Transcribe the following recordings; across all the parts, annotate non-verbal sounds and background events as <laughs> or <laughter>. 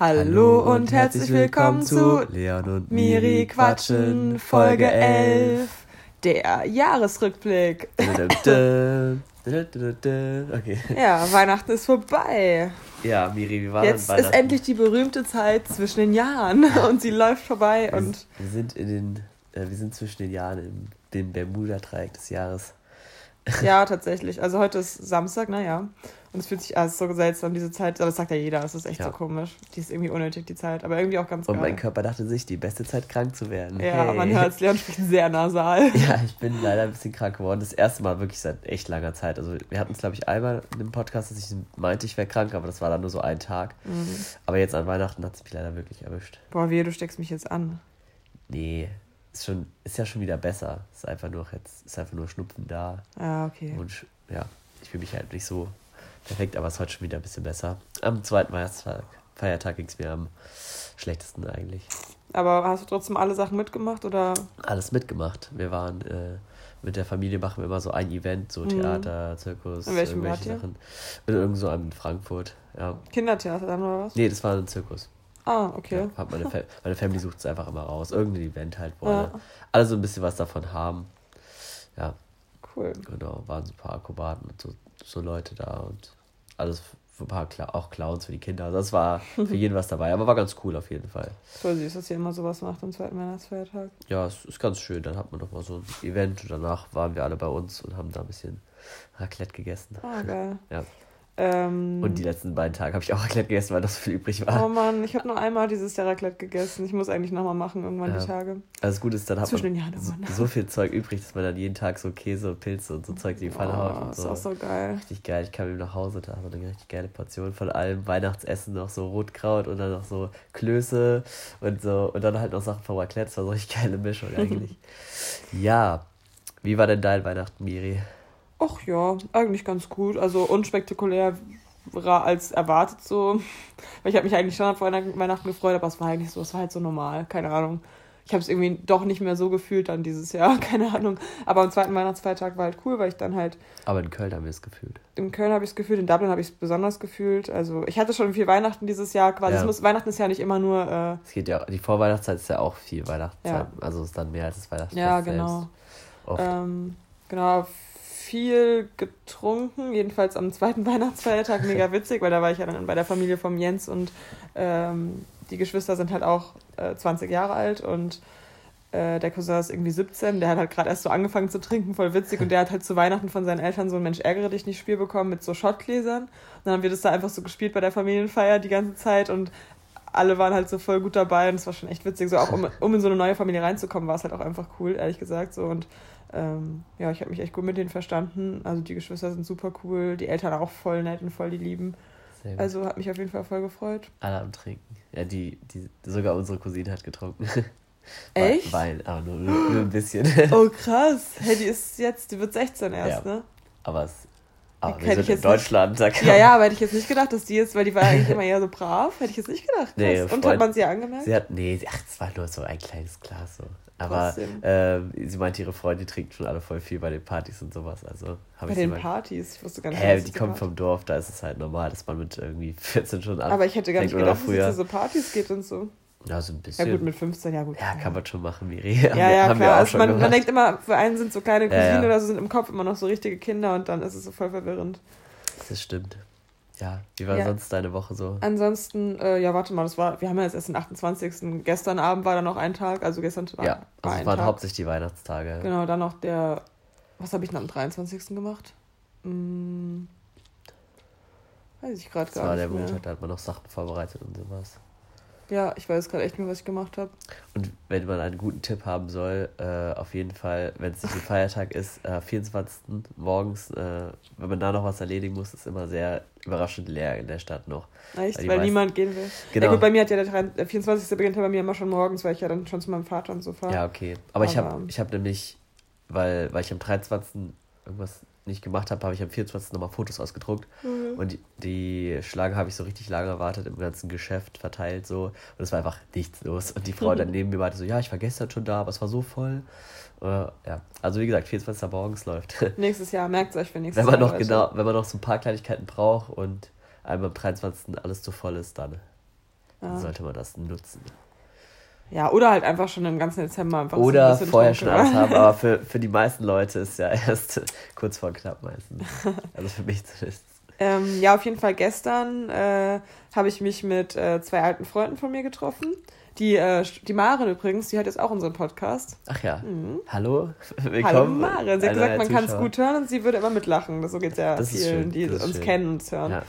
Hallo und herzlich willkommen zu Leon und Miri quatschen, Folge 11, der Jahresrückblick. <laughs> okay. Ja, Weihnachten ist vorbei. Ja, Miri, wie war Jetzt Weihnachten? ist endlich die berühmte Zeit zwischen den Jahren und sie läuft vorbei wir, und wir sind in den, äh, wir sind zwischen den Jahren im dem Bermuda-Dreieck des Jahres. <laughs> ja, tatsächlich. Also heute ist Samstag, naja. Und es fühlt sich ah, es ist so seltsam, diese Zeit. Aber das sagt ja jeder, es ist echt Ja. so komisch. Die ist irgendwie unnötig, die Zeit. Aber irgendwie auch ganz Und geil. mein Körper dachte sich, die beste Zeit krank zu werden. Ja, Hey. man hört es, Leon spricht sehr nasal. <laughs> Ja, ich bin leider ein bisschen krank geworden. Das erste Mal wirklich seit echt langer Zeit. Also wir hatten es, glaube ich, einmal in einem Podcast, dass ich meinte, ich wäre krank, aber das war dann nur so ein Tag. Mhm. Aber jetzt an Weihnachten hat es mich leider wirklich erwischt. Boah, wehe, du steckst mich jetzt an. Nee, ist, schon, ist ja schon wieder besser. Ist einfach nur jetzt, ist einfach nur Schnupfen da. Ah, okay. Und ja, ich fühle mich halt nicht so perfekt, aber es ist heute schon wieder ein bisschen besser. Am zweiten Weihnachtstag, Feiertag ging es mir am schlechtesten eigentlich. Aber hast du trotzdem alle Sachen mitgemacht oder? Alles mitgemacht. Wir waren äh, mit der Familie machen wir immer so ein Event, so Mhm. Theater, Zirkus, In welchem irgendwelche? Sachen. In irgend so einem in Frankfurt. Ja. Kindertheater dann oder was? Nee, das war ein Zirkus. Ah, okay. Ja, meine, Fa meine Family sucht es einfach immer raus. Irgendein Event halt, wo Ja. alle, so ein bisschen was davon haben. Ja, Cool. genau. Waren so ein paar Akrobaten und so, so Leute da und alles für ein paar Cla auch Clowns für die Kinder. Also das war <laughs> für jeden was dabei, aber war ganz cool auf jeden Fall. Voll süß, dass ihr immer sowas macht am zweiten Weihnachtsfeiertag. Ja, es ist ganz schön. Dann hat man noch mal so ein Event und danach waren wir alle bei uns und haben da ein bisschen Raclette gegessen. Ah, geil. <laughs> Ja. Ähm, Und die letzten beiden Tage habe ich auch Raclette gegessen, weil noch so viel übrig war. Oh Mann, ich habe nur einmal dieses Jahr Raclette gegessen. Ich muss eigentlich nochmal machen, irgendwann Ja. die Tage. Also das Gute ist, dann hat Zwischen man Jahren so, irgendwann. so viel Zeug übrig, dass man dann jeden Tag so Käse, Pilze und so Zeug in die Pfanne haut Oh, und ist so. auch so geil. Richtig geil. Ich kam eben nach Hause, da so eine richtig geile Portion von allem. Weihnachtsessen noch so Rotkraut und dann noch so Klöße und so. Und dann halt noch Sachen vom Raclette. Das war so eine richtig geile Mischung eigentlich. <laughs> ja. Wie war denn dein Weihnachten, Miri? Ach ja, eigentlich ganz gut. Also unspektakulär als erwartet so. Weil ich habe mich eigentlich schon auf Weihnachten gefreut, aber es war eigentlich so, es war halt so normal. Keine Ahnung. Ich habe es irgendwie doch nicht mehr so gefühlt dann dieses Jahr. <laughs> Keine Ahnung. Aber am zweiten Weihnachtsfeiertag war halt cool, weil ich dann halt Aber in Köln haben wir es gefühlt. in Köln habe ich es gefühlt, in Dublin habe ich es besonders gefühlt. Also ich hatte schon viel Weihnachten dieses Jahr quasi. Ja. Es muss, Weihnachten ist ja nicht immer nur, äh, Es geht ja, die Vorweihnachtszeit ist ja auch viel Weihnachtszeit. Ja. Also ist dann mehr als das Weihnachtsfest ja genau. Ähm, genau, viel getrunken, jedenfalls am zweiten <laughs> Weihnachtsfeiertag, mega witzig, weil da war ich ja dann bei der Familie vom Jens und ähm, die Geschwister sind halt auch äh, 20 Jahre alt und äh, der Cousin ist irgendwie 17, der hat halt gerade erst so angefangen zu trinken, voll witzig und der hat halt zu Weihnachten von seinen Eltern so ein Mensch ärgere dich nicht Spiel bekommen mit so Schottgläsern dann haben wir das da einfach so gespielt bei der Familienfeier die ganze Zeit und alle waren halt so voll gut dabei und es war schon echt witzig. So auch um, um in so eine neue Familie reinzukommen, war es halt auch einfach cool, ehrlich gesagt. So und ähm, ja, ich habe mich echt gut mit denen verstanden. Also die Geschwister sind super cool, die Eltern auch voll nett und voll die lieben. Also hat mich auf jeden Fall voll gefreut. Alle am Trinken. Ja, die, die, sogar unsere Cousine hat getrunken. <laughs> Echt? Wein, aber nur, nur, ein bisschen. <gasps> Oh krass. Hey, die ist jetzt, die wird 16 erst, Ja. ne? aber es. Aber Hätte wir ich sind in jetzt Deutschland. Da kann Ja, ja, aber hätte ich jetzt nicht gedacht, dass die jetzt, weil die war eigentlich <laughs> immer eher so brav, hätte ich jetzt nicht gedacht. Nee, und hat man sie angemerkt? Sie hat, nee, ach, es war nur so ein kleines Glas so. Aber ähm, sie meinte, ihre Freunde trinken schon alle voll viel bei den Partys und sowas. Also Bei den. Partys. Ich wusste gar nicht, Hä, was die kommen vom Dorf, da ist es halt normal, dass man mit irgendwie <laughs> 14 schon an. Aber ich hätte gar nicht gedacht, dass es zu so Partys geht und so. Ja, so ein Ja bisschen. gut, mit 15, ja gut. Ja, kann man schon machen, Miri. <laughs> Ja, ja, wir klar. Also man, man denkt immer, für einen sind so kleine Ja, Cousinen ja. oder so, sind im Kopf immer noch so richtige Kinder und dann ist es so voll verwirrend. Das stimmt. Ja, wie war Ja. sonst deine Woche so? Ansonsten, äh, ja, warte mal, das war, wir haben ja jetzt erst den 28. Gestern Abend war dann noch ein Tag, also gestern war, Ja, war also es waren Tag. hauptsächlich die Weihnachtstage. Genau, dann noch der, was habe ich denn am 23. gemacht? Hm, weiß ich gerade Das gar war nicht der mehr. Montag, da hat man noch Sachen vorbereitet und sowas. Ja, ich weiß gerade echt nicht, was ich gemacht habe. Und wenn man einen guten Tipp haben soll, äh, auf jeden Fall, wenn es nicht ein Feiertag ist, äh, 24. morgens, äh, wenn man da noch was erledigen muss, ist immer sehr überraschend leer in der Stadt noch. Echt, Weil weil meisten- niemand gehen will. Genau. Ja gut, bei mir hat ja der, 3 der 24. beginnt ja bei mir immer schon morgens, weil ich ja dann schon zu meinem Vater und so fahre. Ja, okay. Aber, ich Aber- habe ich hab nämlich, weil, weil ich am 23. irgendwas nicht gemacht habe, habe ich am 24. nochmal Fotos ausgedruckt. Mhm. Und die, die Schlange habe ich so richtig lange erwartet, im ganzen Geschäft verteilt so. Und es war einfach nichts los. Und die Frau dann <laughs> neben mir meinte so, ja, ich war gestern schon da, aber es war so voll. Äh, ja, also wie gesagt, 24. morgens läuft. <laughs> Nächstes Jahr, merkt euch für nächstes wenn man Jahr. noch Leute. genau, wenn man noch so ein paar Kleinigkeiten braucht und einem am 23. alles zu voll ist, dann dann sollte man das nutzen. Ja, oder halt einfach schon im ganzen Dezember einfach Oder so ein vorher schon alles haben, aber <laughs> für, für die meisten Leute ist ja erst <laughs> kurz vor knapp meistens. Also für mich zumindest. Ähm, ja, auf jeden Fall gestern äh, habe ich mich mit äh, zwei alten Freunden von mir getroffen. Die, äh, die Maren übrigens, die hat jetzt auch unseren Podcast. Ach ja. Mhm. Hallo, <laughs> Hallo willkommen. Maren. Sie hat gesagt, man kann es gut hören und sie würde immer mitlachen. Das, so geht es ja Das vielen, schön, die uns schön. kennen und uns hören. Ja.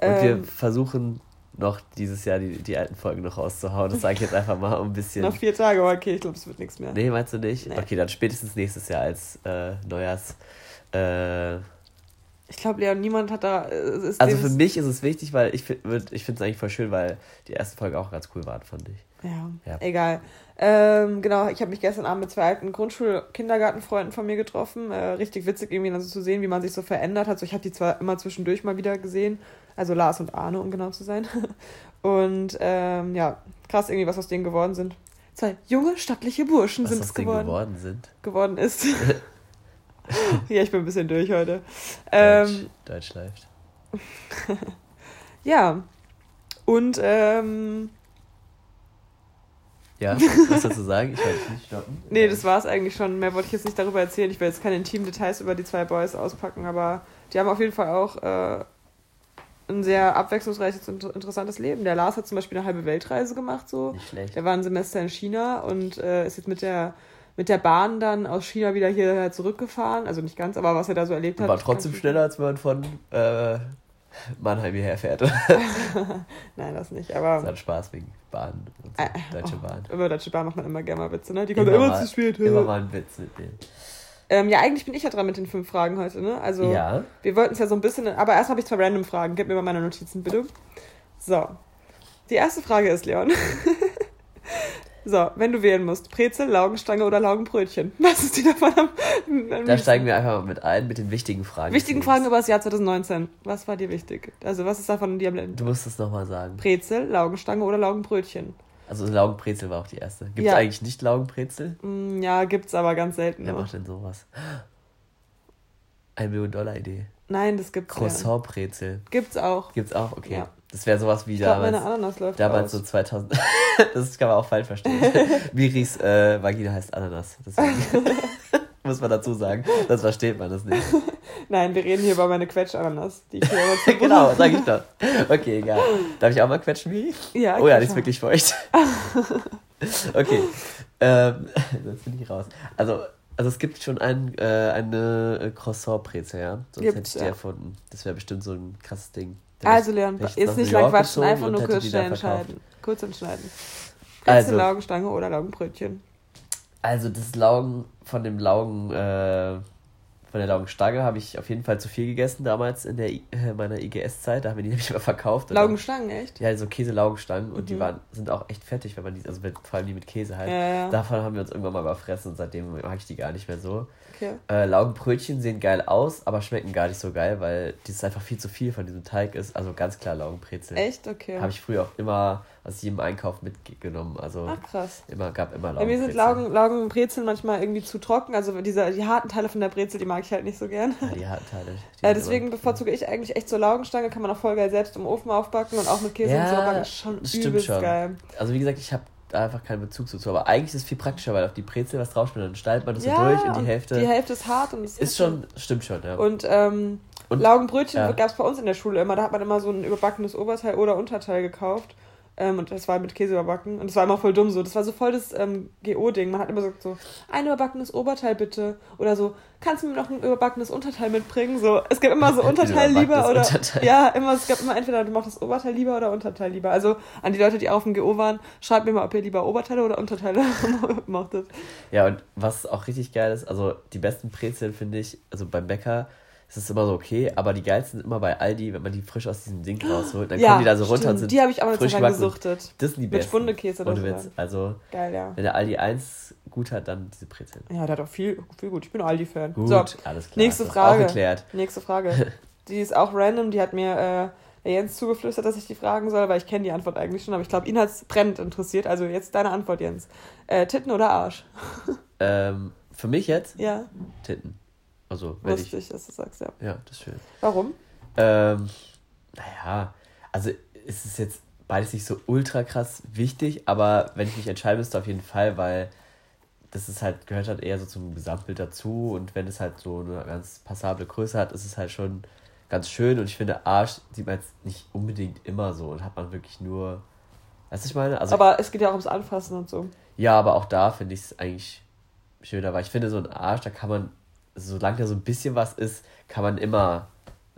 Und wir Ähm, versuchen noch dieses Jahr die, die alten Folgen noch rauszuhauen. Das sage ich jetzt einfach mal, um ein bisschen. noch vier Tage, aber okay, ich glaube, es wird nichts mehr. Nee, meinst du nicht? Nee. Okay, dann spätestens nächstes Jahr als äh, Neujahrs. Äh, Ich glaube, Leon, niemand hat da. äh, also für mich ist es wichtig, weil ich finde ich finde es eigentlich voll schön, weil die erste Folge auch ganz cool war, fand ich. Ja, Ja. egal. Ähm, genau, ich habe mich gestern Abend mit zwei alten Grundschul-Kindergartenfreunden von mir getroffen. Äh, richtig witzig, irgendwie dann so zu sehen, wie man sich so verändert hat. So, ich habe die zwar immer zwischendurch mal wieder gesehen. Also Lars und Arne, um genau zu sein. <laughs> Und ähm, ja, krass irgendwie, was aus denen geworden sind. Zwei junge, stattliche Burschen Was sind aus es denen geworden. geworden sind. geworden ist. <laughs> <laughs> ja, ich bin ein bisschen durch heute. Ähm, Deutsch, Deutsch läuft. ja. Und ähm, Ja, was dazu sagen? Ich wollte dich nicht stoppen. Nee, das war es eigentlich schon. Mehr wollte ich jetzt nicht darüber erzählen. Ich will jetzt keine intimen Details über die zwei Boys auspacken, aber die haben auf jeden Fall auch äh, ein sehr abwechslungsreiches und interessantes Leben. Der Lars hat zum Beispiel eine halbe Weltreise gemacht, so. Nicht schlecht. Der war ein Semester in China und äh, ist jetzt mit der, mit der Bahn dann aus China wieder hierher zurückgefahren. Also nicht ganz, aber was er da so erlebt hat. War trotzdem schneller, als man von äh, Mannheim hierher fährt. Das <laughs> Nein, das nicht, aber hat Spaß wegen Bahn und so. Äh, Deutsche oh, Bahn. über Deutsche Bahn macht man immer gerne mal Witze, ne? Die kommt Immer immer, zu spät. Immer mal einen Witz mitnehmen. Ähm, ja, eigentlich bin ich ja dran mit den fünf Fragen heute, ne? Also, Ja. wir wollten es ja so ein bisschen, aber erst habe ich zwei random Fragen. Gib mir mal meine Notizen, bitte. So. Die erste Frage ist, Leon. <laughs> so, wenn du wählen musst, Brezel, Laugenstange oder Laugenbrötchen. <laughs> Was ist dir davon am, am Da steigen wir einfach mal mit ein, mit den wichtigen Fragen. Wichtigen Fragen über das Jahr 2019. Was war dir wichtig? Also, was ist davon dir am Du musst es nochmal sagen. Brezel, Laugenstange oder Laugenbrötchen? Also Laugenbrezel war auch die erste. Gibt es Ja. eigentlich nicht Laugenbrezel? Mm, ja, gibt's aber ganz selten. Wer noch. macht denn sowas? Eine Million Dollar Idee. Nein, das gibt's ja. Croissant-Brezel. Gibt's auch. Gibt's auch? Okay. Ja. Das wäre sowas wie Ich glaube, meine damals. Ananas läuft Damals aus. so 2000. <laughs> das kann man auch falsch verstehen. <laughs> Miris äh, Vagina heißt Ananas. <laughs> Muss man dazu sagen. Das versteht man das nicht. Nein, wir reden hier über meine Quetschananas, die ich hier immer zu genau, sag ich doch. Okay, egal. Darf ich auch mal quetschen, Miri? Ja, Oh ja, die ist wirklich feucht. okay. Ähm, das bin ich raus. Also, also es gibt schon ein, äh, eine äh, Croissant-Brezel, ja? Sonst Gibt's, hätte ich die ja. erfunden. Das wäre bestimmt so ein krasses Ding. Da Also Leon, jetzt nicht lang quatschen, einfach nur kurz schnell entscheiden. Kurz entscheiden. Also. Also, Laugenstange oder Laugenbrötchen. Also das Laugen von dem Laugen, äh, von der Laugenstange habe ich auf jeden Fall zu viel gegessen damals in der I äh, meiner IGS-Zeit. Da haben wir die <laughs> nämlich immer verkauft. Laugenstangen, echt? Ja, so Käse-Laugenstangen und die Mhm. waren, sind auch echt fettig, wenn man die, also mit, vor allem die mit Käse halt. Ja, ja. Davon haben wir uns irgendwann mal überfressen und seitdem mag ich die gar nicht mehr so. Okay. Äh, Laugenbrötchen sehen geil aus, aber schmecken gar nicht so geil, weil das einfach viel zu viel von diesem Teig ist. Also ganz klar Laugenbrezel. Echt? Okay. Habe ich früher auch immer aus jedem Einkauf mitgenommen. Also Ach, krass. immer, gab immer Bei mir sind Laugen, Laugenbrezeln manchmal irgendwie zu trocken. Also diese, die harten Teile von der Brezel, die mag ich halt nicht so gern. Ja, die harten Teile. die <laughs> Äh, deswegen immer- bevorzuge ich eigentlich echt so Laugenstange. Kann man auch voll geil selbst im Ofen aufbacken und auch mit Käse Ja, und so. Aber das ist schon übelst schon. geil. Also wie gesagt, ich habe da einfach keinen Bezug zu. Aber eigentlich ist es viel praktischer, weil auf die Brezel was draufschmiert, dann schneidet man das so durch und die Hälfte Die Hälfte ist hart und es ist schon, stimmt schon, ja. Und, ähm, Und- Laugenbrötchen ja. gab es bei uns in der Schule immer. Da hat man immer so ein überbackenes Oberteil oder Unterteil gekauft. Ähm, und das war mit Käse überbacken. Und das war immer voll dumm so. Das war so voll das ähm, GO-Ding. Man hat immer gesagt so, ein überbackenes Oberteil bitte. Oder so, kannst du mir noch ein überbackenes Unterteil mitbringen? So, es gibt immer so <laughs> Unterteil lieber oder. Unterteil. Ja, immer, es gab immer entweder du machst das Oberteil lieber oder Unterteil lieber. Also an die Leute, die auch auf dem GO waren, schreibt mir mal, ob ihr lieber Oberteile oder Unterteile <laughs> mochtet. Ja, und was auch richtig geil ist, also die besten Brezeln finde ich, also beim Bäcker ist es immer so okay, aber die geilsten sind immer bei Aldi, wenn man die frisch aus diesem Ding rausholt, dann kommen die da so runter und sind Die habe ich auch eine Zeit lang gesuchtet. Das sind die Mit besten. Spundekäse Ohne drauf, Witz. ja. Also, Geil, ja. wenn der Aldi 1 gut hat, dann diese Brezeln. Ja, der hat auch viel, viel gut. Ich bin Aldi-Fan. Gut, So, alles klar. nächste ist Frage. Auch geklärt. nächste Frage. <laughs> Die ist auch random. Die hat mir äh, Jens zugeflüstert, dass ich die fragen soll, weil ich kenne die Antwort eigentlich schon. Aber ich glaube, ihn hat es brennend interessiert. Also jetzt deine Antwort, Jens. Äh, Titten oder Arsch? <laughs> Ähm, für mich jetzt Ja, Titten. Also, wenn wusste ich. dass du sagst, ja. Ja, das ist schön. Warum? Ähm, naja, also ist es jetzt beides nicht so ultra krass wichtig, aber wenn ich mich entscheiden müsste, auf jeden Fall, weil das ist halt, gehört halt eher so zum Gesamtbild dazu und wenn es halt so eine ganz passable Größe hat, ist es halt schon ganz schön und ich finde, Arsch sieht man jetzt nicht unbedingt immer so und hat man wirklich nur. Weißt du, ich meine? Also, aber es geht ja auch ums Anfassen und so. Ja, aber auch da finde ich es eigentlich schöner, weil ich finde, so ein Arsch, da kann man, solange da so ein bisschen was ist, kann man immer,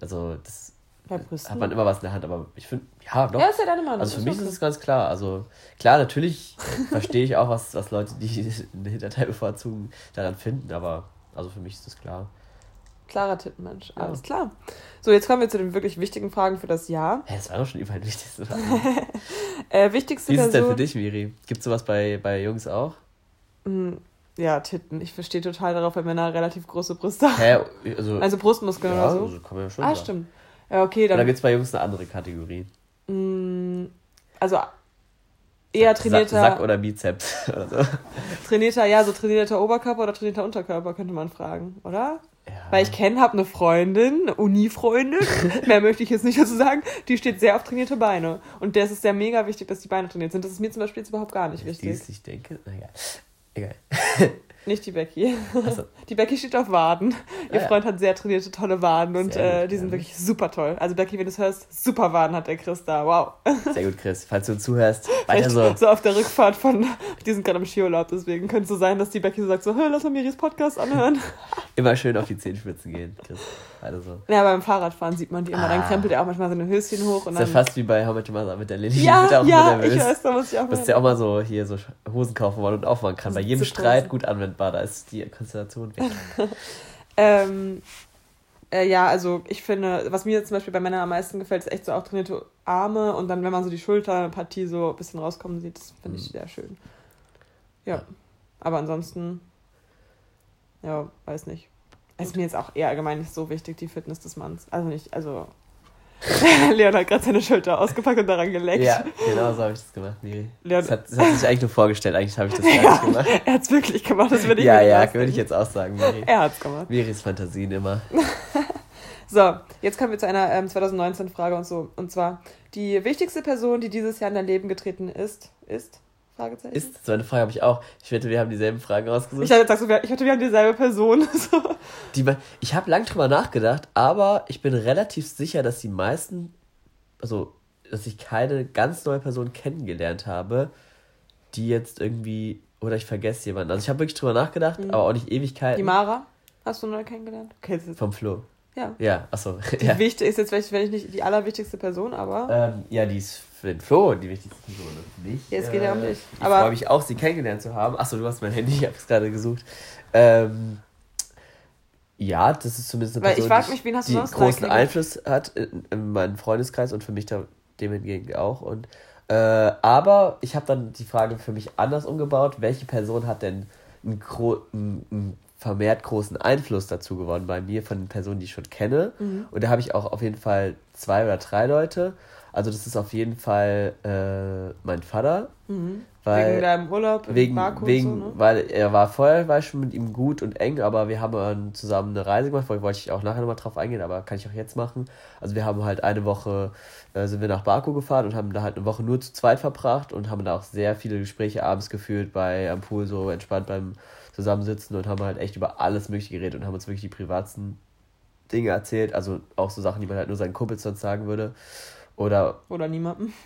also das hat man immer was in der Hand, aber ich finde, ja, doch. Ja, ist ja deine Meinung. Also für mich okay. ist es ganz klar. Also klar, natürlich verstehe ich auch, was, was Leute, die den Hinterteil bevorzugen, daran finden, aber also für mich ist das klar. Klarer Tittenmensch, ja. alles klar. So, jetzt kommen wir zu den wirklich wichtigen Fragen für das Jahr. Ja, das war doch schon überall die wichtigste Frage. <laughs> äh, wichtigste Wie ist es denn für dich, Miri? Gibt es sowas bei, bei Jungs auch? Ja, Titten. Ich verstehe total darauf, wenn Männer relativ große Brüste haben. Hä? Also, also Brustmuskeln ja, oder so. Also kann man ja schon ah, sagen. stimmt. Ja, okay, dann. Oder gibt es bei Jungs eine andere Kategorie? Mm, also eher trainierter. Sack oder Bizeps <laughs> oder so. Trainierter, ja, so trainierter Oberkörper oder trainierter Unterkörper könnte man fragen, oder? Ja. Weil ich kenne, habe eine Freundin, eine Uni-Freundin, <laughs> mehr möchte ich jetzt nicht dazu sagen, die steht sehr auf trainierte Beine. Und der ist es sehr mega wichtig, dass die Beine trainiert sind. Das ist mir zum Beispiel jetzt überhaupt gar nicht wichtig. Ich denke, naja, egal. Nicht die Becky. So. <laughs> Die Becky steht auf Waden. Ihr ah, Freund ja. hat sehr trainierte, tolle Waden und äh, die sind wirklich super toll. Also Becky, wenn du es hörst, super Waden hat der Chris da. Wow. Sehr gut, Chris. Falls du zuhörst, <laughs> weiter so. So auf der Rückfahrt von, <laughs> die sind gerade im Skiurlaub, deswegen könnte es so sein, dass die Becky so sagt, so, lass mal Miris Podcast anhören. Immer schön auf die Zehenspitzen gehen, Chris. Also. Ja, beim Fahrradfahren sieht man die immer. Ah. Dann krempelt er auch manchmal seine Höschen hoch. Und ist dann, ja fast wie bei How Much Mother mit der Lilly. Ja, ja, ich weiß, da muss ich auch mal. Du ja auch mal so hier so Hosen kaufen wollen und aufmachen kann. Bei jedem Streit gut anwendbar. Da ist die Konstellation weg. <laughs> ähm, äh, ja, also ich finde, was mir zum Beispiel bei Männern am meisten gefällt, ist echt so auch trainierte Arme und dann, wenn man so die Schulterpartie so ein bisschen rauskommen sieht, das finde ich mhm. sehr schön. Ja. ja. Aber ansonsten, ja, weiß nicht. Ist mir jetzt auch eher allgemein nicht so wichtig, die Fitness des Manns. Also nicht, also. <laughs> Leon hat gerade seine Schulter ausgepackt und daran geleckt. Ja, genau so habe ich das gemacht, Miri. Leon, das, hat, das hat sich eigentlich nur vorgestellt, eigentlich habe ich das <laughs> gar ja, nicht gemacht. <laughs> Er hat es wirklich gemacht, das würde ich Ja, ja, würde ich jetzt auch sagen, Miri. Er hat es gemacht. Miris Fantasien immer. so, jetzt kommen wir zu einer ähm, 2019-Frage und so. Und zwar, die wichtigste Person, die dieses Jahr in dein Leben getreten ist, ist? Fragezeichen? Ist so eine Frage habe ich auch. Ich wette, wir haben dieselben Fragen rausgesucht. Ich, hatte, ich wette, wir haben dieselbe Person. <laughs> die, ich habe lang drüber nachgedacht, aber ich bin relativ sicher, dass die meisten, also dass ich keine ganz neue Person kennengelernt habe, die jetzt irgendwie, oder ich vergesse jemanden. Also ich habe wirklich drüber nachgedacht, mhm. aber auch nicht Ewigkeiten. Die Mara hast du neu kennengelernt? Okay, Vom Flo. Ja. Ja, achso. <laughs> Die ja. wichtig ist jetzt vielleicht, wenn ich nicht die allerwichtigste Person, aber. Ähm, ja, die ist für den Flo die wichtigste Person mich. Ja, es geht ja um dich. Ich freue mich auch, sie kennengelernt zu haben. Achso, du hast mein Handy, ich habe es gerade gesucht. Ähm, ja, das ist zumindest eine Person, Weil ich mich, wen hast die sonst großen Einfluss hat in, in meinem Freundeskreis und für mich da dem hingegen auch. Und, äh, aber ich habe dann die Frage für mich anders umgebaut. Welche Person hat denn einen, einen, einen vermehrt großen Einfluss dazu gewonnen bei mir von den Personen, die ich schon kenne. Mhm. Und da habe ich auch auf jeden Fall zwei oder drei Leute. Also das ist auf jeden Fall äh, mein Vater. Mhm. Weil, wegen deinem Urlaub wegen, wegen, so, ne? Weil er war vorher war ich schon mit ihm gut und eng, aber wir haben zusammen eine Reise gemacht, wollte ich auch nachher nochmal drauf eingehen, aber kann ich auch jetzt machen. Also wir haben halt eine Woche, äh, sind wir nach Baku gefahren und haben da halt eine Woche nur zu zweit verbracht und haben da auch sehr viele Gespräche abends geführt, bei am Pool so entspannt beim Zusammensitzen und haben halt echt über alles mögliche geredet und haben uns wirklich die privatsten Dinge erzählt, also auch so Sachen, die man halt nur seinen Kumpels sonst sagen würde. Oder. Oder niemandem. <laughs>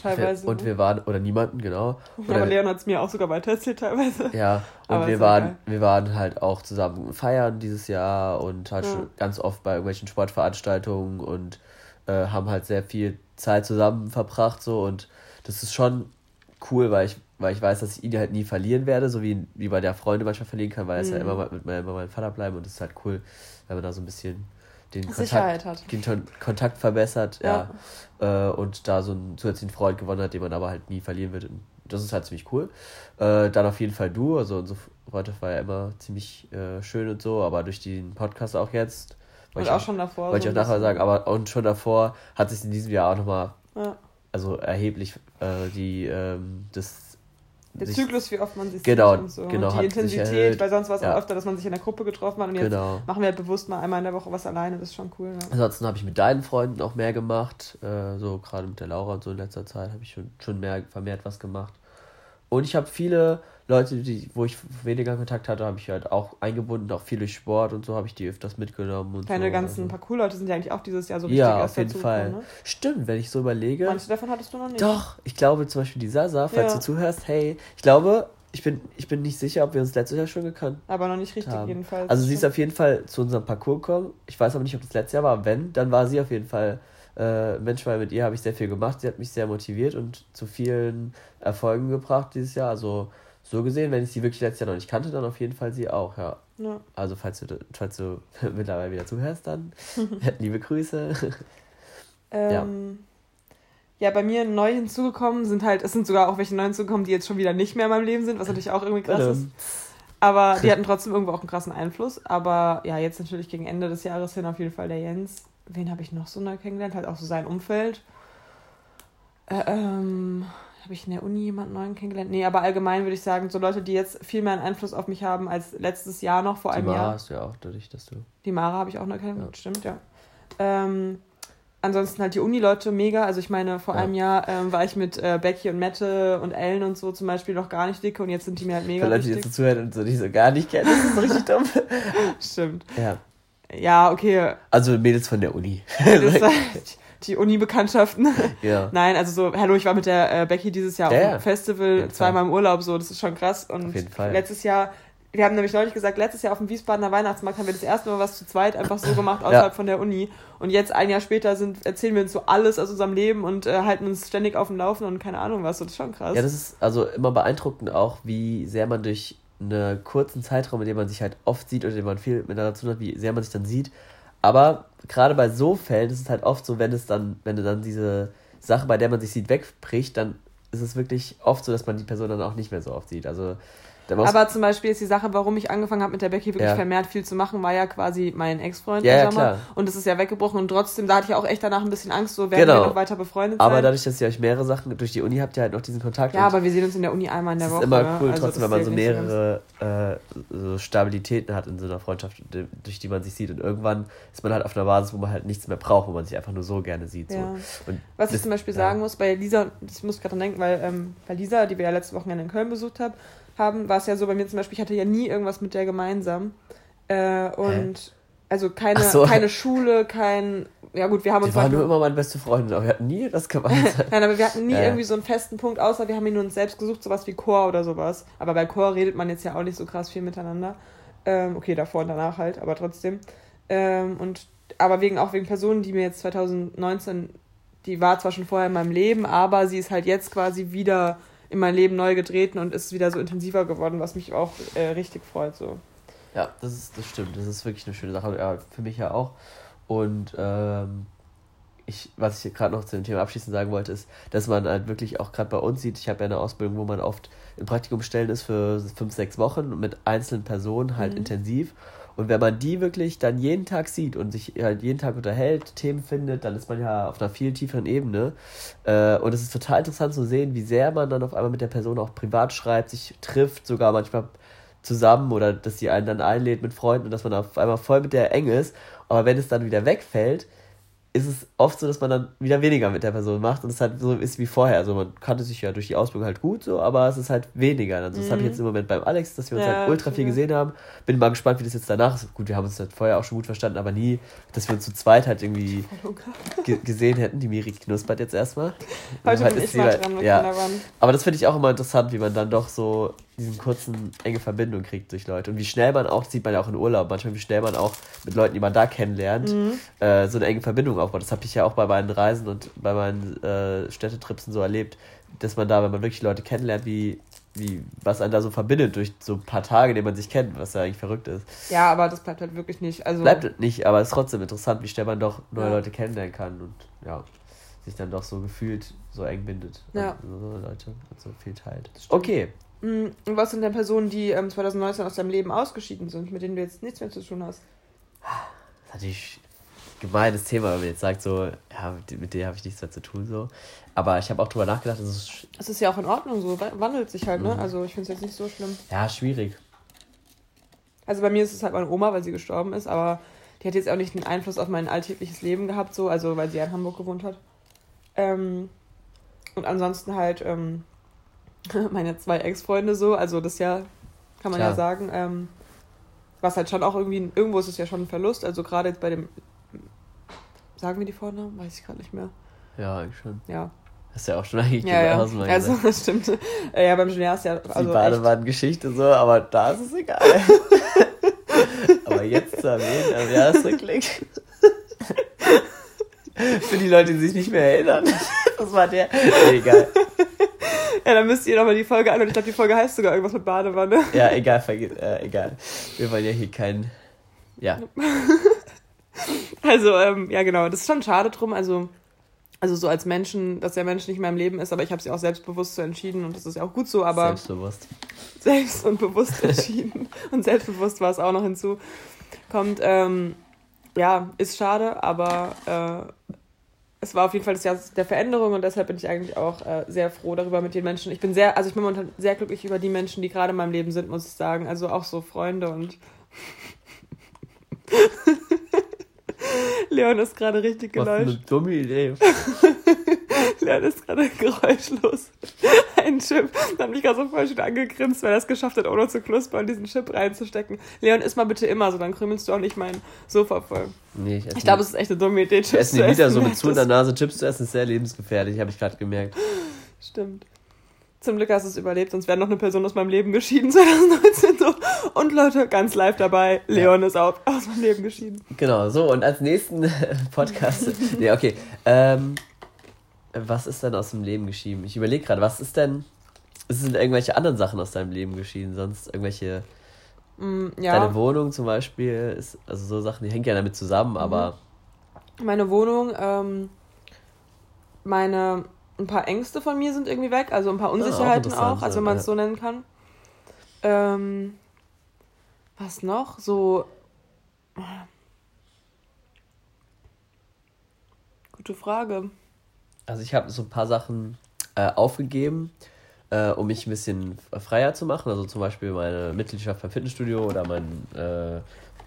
Teilweise. Und wir waren, oder niemanden, genau. Oder, aber Leon hat es mir auch sogar weitererzählt teilweise. Ja, <laughs> und wir waren, wir waren halt auch zusammen feiern dieses Jahr und halt ja. schon ganz oft bei irgendwelchen Sportveranstaltungen und äh, haben halt sehr viel Zeit zusammen verbracht so und das ist schon cool, weil ich, weil ich weiß, dass ich ihn halt nie verlieren werde, so wie, wie bei der Freunde manchmal verlieren kann, weil er mhm. ja immer mit meinem, meinem Vater bleiben und es ist halt cool, wenn man da so ein bisschen den Kontakt, hat. den Kontakt verbessert, ja. ja. Äh, und da so einen zusätzlichen Freund gewonnen hat, den man aber halt nie verlieren wird. Und das ist halt ziemlich cool. Äh, dann auf jeden Fall du, also unsere Freundschaft war ja immer ziemlich äh, schön und so, aber durch den Podcast auch jetzt. Und auch, auch, schon davor. Wollte so ich auch nachher sagen, aber und schon davor hat sich in diesem Jahr auch nochmal, ja. Also erheblich äh, die, ähm, das Der Zyklus, wie oft man sich genau, sieht und so. Genau, und die Intensität, weil sonst war es ja. auch öfter, dass man sich in der Gruppe getroffen hat und jetzt Genau. machen wir halt bewusst mal einmal in der Woche was alleine, das ist schon cool. Ja. Ansonsten habe ich mit deinen Freunden auch mehr gemacht. Äh, so gerade mit der Laura und so in letzter Zeit habe ich schon, schon mehr vermehrt was gemacht. Und ich habe viele Leute, die, wo ich weniger Kontakt hatte, habe ich halt auch eingebunden, auch viel durch Sport und so habe ich die öfters mitgenommen. Und Deine so. ganzen also, Parkour-Leute sind ja eigentlich auch dieses Jahr so richtig Ja, auf jeden Fall. dazugekommen, Ne? Stimmt, wenn ich so überlege. Manche davon hattest du noch nicht. Doch, ich glaube zum Beispiel die Sasa, falls Ja. du zuhörst, hey, ich glaube, ich bin, ich bin nicht sicher, ob wir uns letztes Jahr schon gekannt Aber noch nicht richtig haben. jedenfalls. Also sie ist auf jeden Fall zu unserem Parcours gekommen. Ich weiß aber nicht, ob das letztes Jahr war. Wenn, dann war sie auf jeden Fall äh, Mensch, weil mit ihr habe ich sehr viel gemacht. Sie hat mich sehr motiviert und zu vielen Erfolgen gebracht dieses Jahr. Also so gesehen, wenn ich sie wirklich letztes Jahr noch nicht kannte, dann auf jeden Fall sie auch, ja. Ja. Also falls du, falls du <laughs> mittlerweile wieder zuhörst, dann <laughs> liebe Grüße. <laughs> Ähm, ja. bei mir neu hinzugekommen sind halt, es sind sogar auch welche neu hinzugekommen, die jetzt schon wieder nicht mehr in meinem Leben sind, was natürlich auch irgendwie krass ist. Aber die hatten trotzdem irgendwo auch einen krassen Einfluss. Aber ja, jetzt natürlich gegen Ende des Jahres hin auf jeden Fall der Jens. Wen habe ich noch so neu kennengelernt? Halt auch so sein Umfeld. Äh, ähm, habe ich in der Uni jemanden neuen kennengelernt? Nee, aber allgemein würde ich sagen, so Leute, die jetzt viel mehr einen Einfluss auf mich haben als letztes Jahr noch, vor Die einem Mara Jahr. hast du ja auch dadurch, dass du. Die Mara habe ich auch neu kennengelernt, Ja. stimmt, ja. Ähm, ansonsten halt die Uni-Leute mega. Also ich meine, vor Ja. einem Jahr ähm, war ich mit äh, Becky und Mette und Ellen und so zum Beispiel noch gar nicht dicke und jetzt sind die mir halt mega Für Leute, die jetzt zuhören und so die so gar nicht kennen, das ist so richtig dumm. <laughs> Stimmt. Ja. Ja, okay. Also Mädels von der Uni. Das <laughs> halt die Uni-Bekanntschaften. ja. Nein, also so, hallo, ich war mit der äh, Becky dieses Jahr Ja, auf ja. dem Festival, zweimal im Urlaub, so, das ist schon krass. Und Auf jeden Fall. letztes Jahr, wir haben nämlich neulich gesagt, letztes Jahr auf dem Wiesbadener Weihnachtsmarkt haben wir das erste Mal was zu zweit einfach so gemacht außerhalb von der Uni. Und jetzt ein Jahr später sind, erzählen wir uns so alles aus unserem Leben und äh, halten uns ständig auf dem Laufen und keine Ahnung was. So, das ist schon krass. Ja, das ist also immer beeindruckend auch, wie sehr man durch einen kurzen Zeitraum, in dem man sich halt oft sieht oder in dem man viel miteinander zu tun hat, wie sehr man sich dann sieht. Aber gerade bei so Fällen ist es halt oft so, wenn es dann, wenn du dann diese Sache, bei der man sich sieht, wegbricht, dann ist es wirklich oft so, dass man die Person dann auch nicht mehr so oft sieht. Also Aber zum Beispiel ist die Sache, warum ich angefangen habe mit der Becky wirklich Ja. vermehrt viel zu machen, war ja quasi mein Ex-Freund Ja, im ja, Sommer. klar. Und das ist ja weggebrochen und trotzdem, da hatte ich ja auch echt danach ein bisschen Angst, so werden Genau. wir noch weiter befreundet aber sein. dadurch, dass ihr euch mehrere Sachen durch die Uni habt, ihr halt noch diesen Kontakt. ja, aber wir sehen uns in der Uni einmal in der es Woche. ist immer ne? cool, Also trotzdem, das wenn man so mehrere äh, so Stabilitäten hat in so einer Freundschaft, durch die man sich sieht. Und irgendwann ist man halt auf einer Basis, wo man halt nichts mehr braucht, wo man sich einfach nur so gerne sieht. So. Ja. Und Was ich das- zum Beispiel ja. sagen muss, bei Lisa, ich muss gerade dran denken, weil ähm, bei Lisa, die wir ja letzte Woche in Köln besucht haben, haben, war es ja so bei mir zum Beispiel, ich hatte ja nie irgendwas mit der gemeinsam. Äh, und also keine, so. keine Schule, kein. Ja gut, wir haben uns Die waren halt nur immer meine beste Freundin, aber wir hatten nie das gemeinsam. <laughs> Nein, aber wir hatten nie ja. irgendwie so einen festen Punkt, außer wir haben ihn uns selbst gesucht, sowas wie Chor oder sowas. Aber bei Chor redet man jetzt ja auch nicht so krass viel miteinander. Ähm, okay, davor und danach halt, aber trotzdem. Ähm, und aber wegen auch wegen Personen, die mir jetzt 2019, die war zwar schon vorher in meinem Leben, aber sie ist halt jetzt quasi wieder in mein Leben neu getreten und ist wieder so intensiver geworden, was mich auch äh, richtig freut. So. Ja, das, ist, das stimmt. Das ist wirklich eine schöne Sache. Ja, für mich ja auch. Und ähm, ich, was ich gerade noch zu dem Thema abschließend sagen wollte, ist, dass man halt wirklich auch gerade bei uns sieht, ich habe ja eine Ausbildung, wo man oft im Praktikumstellen ist für fünf, sechs Wochen mit einzelnen Personen halt Mhm. intensiv. Und wenn man die wirklich dann jeden Tag sieht und sich halt jeden Tag unterhält, Themen findet, dann ist man ja auf einer viel tieferen Ebene. Äh, und es ist total interessant zu sehen, wie sehr man dann auf einmal mit der Person auch privat schreibt, sich trifft, sogar manchmal zusammen oder dass sie einen dann einlädt mit Freunden und dass man auf einmal voll mit der eng ist. Aber wenn es dann wieder wegfällt, ist es oft so, dass man dann wieder weniger mit der Person macht und es halt so ist wie vorher. Also man kannte sich ja durch die Ausbildung halt gut so, aber es ist halt weniger. Also das habe ich jetzt im Moment beim Alex, dass wir uns Ja, halt ultra viel ja. gesehen haben. Bin mal gespannt, wie das jetzt danach ist. Gut, wir haben uns halt vorher auch schon gut verstanden, aber nie, dass wir uns zu zweit halt irgendwie ge gesehen hätten. Die Miri knuspert jetzt erstmal. Heute Halt bin ist ich mal halt- dran mit ja. Wand. Aber das finde ich auch immer interessant, wie man dann doch so diesen kurzen, enge Verbindung kriegt durch Leute. Und wie schnell man auch, sieht man ja auch in Urlaub, manchmal wie schnell man auch mit Leuten, die man da kennenlernt, Mhm. äh, so eine enge Verbindung aufbaut. Das habe ich ja auch bei meinen Reisen und bei meinen äh, Städtetrips und so erlebt, dass man da, wenn man wirklich Leute kennenlernt, wie, wie, was einen da so verbindet durch so ein paar Tage, in denen man sich kennt, was ja eigentlich verrückt ist. Ja, aber das bleibt halt wirklich nicht. Also, Bleibt nicht, aber es ist trotzdem interessant, wie schnell man doch neue Ja. Leute kennenlernen kann und ja, sich dann doch so gefühlt so eng bindet. Ja. an So Leute und so viel teilt. Okay. Mm, Und was sind denn Personen, die ähm, 2019 aus deinem Leben ausgeschieden sind, mit denen du jetzt nichts mehr zu tun hast? Das ist natürlich gemeines Thema, wenn man jetzt sagt, so, ja, mit, dir habe ich nichts mehr zu tun, so. Aber ich habe auch drüber nachgedacht, es ist. Es ist ja auch in Ordnung, so wandelt sich halt, ne? Mhm. Also ich finde es jetzt nicht so schlimm. Ja, schwierig. Also bei mir ist es halt meine Oma, weil sie gestorben ist, aber die hat jetzt auch nicht einen Einfluss auf mein alltägliches Leben gehabt, so, also weil sie ja in Hamburg gewohnt hat. Ähm, und ansonsten halt ähm, <laughs> meine zwei Ex-Freunde so, also das ja, kann man Klar. ja sagen, ähm, was halt schon auch irgendwie, irgendwo ist es ja schon ein Verlust, also gerade jetzt bei dem, sagen wir die Vornamen? Weiß ich gerade nicht mehr. Ja, eigentlich schon. Ja. Hast ja auch schon eigentlich ja, ja. Hausmann Also, das stimmt. Ja, beim Junior ist ja. Also die Badewannengeschichte so, aber da ist es egal. <laughs> aber jetzt zu erwähnen, am Jahresrückblick. <laughs> Für die Leute, die sich nicht mehr erinnern. Das war der. Nee, egal. <laughs> Ja, dann müsst ihr nochmal die Folge an und ich glaube, die Folge heißt sogar irgendwas mit Badewanne. <laughs> Ja, egal, äh, egal. Wir wollen ja hier keinen. Ja. <laughs> Also, ähm, ja, genau, das ist schon schade drum. Also, also so als Menschen, dass der Mensch nicht mehr im Leben ist, aber ich habe sie auch selbstbewusst so entschieden und das ist ja auch gut so, aber. Selbstbewusst. Selbst und bewusst entschieden. und selbstbewusst war es auch noch hinzu. Kommt, ähm, ja, ist schade, aber äh, es war auf jeden Fall das Jahr der Veränderung und deshalb bin ich eigentlich auch äh, sehr froh darüber mit den Menschen. Ich bin sehr, also ich bin momentan sehr glücklich über die Menschen, die gerade in meinem Leben sind, muss ich sagen. Also auch so Freunde und <laughs> Leon ist gerade richtig geläuscht. Was eine dumme Idee. <laughs> <laughs> Leon ist gerade geräuschlos. Ein Chip. Da habe ich gerade so voll schön angegrinst, weil er es geschafft hat, ohne zu knuspern, diesen Chip reinzustecken. Leon, iss mal bitte immer so, dann krümelst du auch nicht mein Sofa voll. Nee, ich, ich glaube, es ist echt eine dumme Idee, Chips essen zu essen. wieder so mit <laughs> zu in der Nase Chips zu essen, ist sehr lebensgefährlich, habe ich gerade gemerkt. Stimmt. Zum Glück hast du es überlebt, sonst wäre noch eine Person aus meinem Leben geschieden <laughs> 2019 so. Und Leute, ganz live dabei, Leon ja. ist auch aus meinem Leben geschieden. Genau, so und als nächsten Podcast. nee, okay. Ähm, was ist denn aus dem Leben geschieden? Ich überlege gerade, was ist denn. Es sind irgendwelche anderen Sachen aus deinem Leben geschieden, sonst irgendwelche. Mm, ja. Deine Wohnung zum Beispiel ist, also so Sachen, die hängen ja damit zusammen, aber. Mhm. Meine Wohnung, ähm, meine ein paar Ängste von mir sind irgendwie weg, also ein paar ah, Unsicherheiten ja, auch, auch, also wenn man es ja. so nennen kann. Ähm, was noch? So. Gute Frage. Also ich habe so ein paar Sachen äh, aufgegeben, äh, um mich ein bisschen freier zu machen. Also zum Beispiel meine Mitgliedschaft beim Fitnessstudio oder mein äh,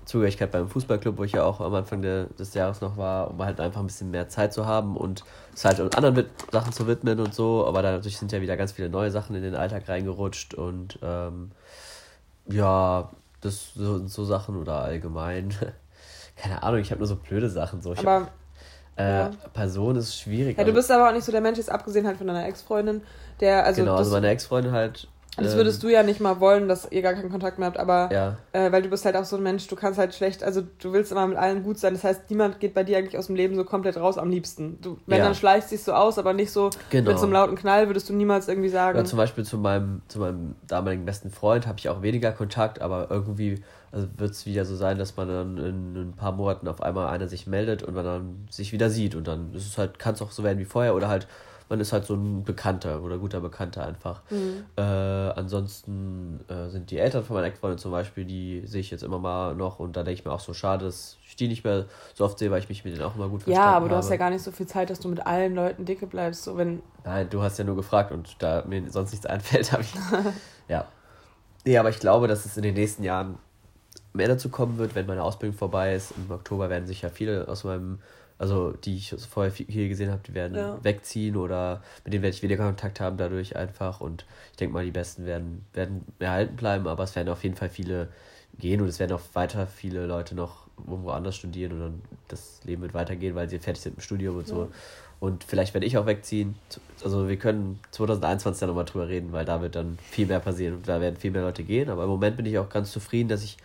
Zugehörigkeit beim Fußballclub, wo ich ja auch am Anfang de, des Jahres noch war, um halt einfach ein bisschen mehr Zeit zu haben und es halt anderen Sachen zu widmen und so. Aber dadurch sind ja wieder ganz viele neue Sachen in den Alltag reingerutscht und ähm, ja, das sind so Sachen oder allgemein. <laughs> Keine Ahnung, ich habe nur so blöde Sachen. So. Ich aber äh, ja. Person ist schwierig. Ja, du bist aber auch nicht so der Mensch, jetzt abgesehen halt von deiner Ex-Freundin, der also. Genau, also meine Ex-Freundin halt das ähm, würdest du ja nicht mal wollen, dass ihr gar keinen Kontakt mehr habt, aber ja. äh, weil du bist halt auch so ein Mensch, du kannst halt schlecht, also du willst immer mit allen gut sein. Das heißt, niemand geht bei dir eigentlich aus dem Leben so komplett raus am liebsten. Du, wenn ja. dann schleichst sich so aus, aber nicht so genau. mit so einem lauten Knall, würdest du niemals irgendwie sagen. Oder zum Beispiel zu meinem, zu meinem damaligen besten Freund habe ich auch weniger Kontakt, aber irgendwie also wird es wieder so sein, dass man dann in, in, ein paar Monaten auf einmal einer sich meldet und man dann sich wieder sieht und dann ist es halt, kann es auch so werden wie vorher oder halt man ist halt so ein Bekannter oder guter Bekannter einfach. Mhm. Äh, ansonsten äh, sind die Eltern von meiner Ex-Freundin zum Beispiel, die sehe ich jetzt immer mal noch und da denke ich mir auch so, schade, dass ich die nicht mehr so oft sehe, weil ich mich mit denen auch immer gut verstanden habe. Ja, aber du habe. hast ja gar nicht so viel Zeit, dass du mit allen Leuten dicke bleibst. So wenn Nein, du hast ja nur gefragt und da mir sonst nichts einfällt, habe ich. <laughs> ja. Nee, aber ich glaube, dass es in den nächsten Jahren mehr dazu kommen wird, wenn meine Ausbildung vorbei ist. Im Oktober werden sich ja viele aus meinem also die ich vorher hier gesehen habe, die werden ja. wegziehen oder mit denen werde ich weniger Kontakt haben dadurch einfach. Und ich denke mal, die Besten werden, werden erhalten bleiben, aber es werden auf jeden Fall viele gehen und es werden auch weiter viele Leute noch irgendwo anders studieren und dann das Leben wird weitergehen, weil sie fertig sind im Studium und ja. so. Und vielleicht werde ich auch wegziehen. Also wir können 2021 dann nochmal drüber reden, weil da wird dann viel mehr passieren und da werden viel mehr Leute gehen. Aber im Moment bin ich auch ganz zufrieden, dass ich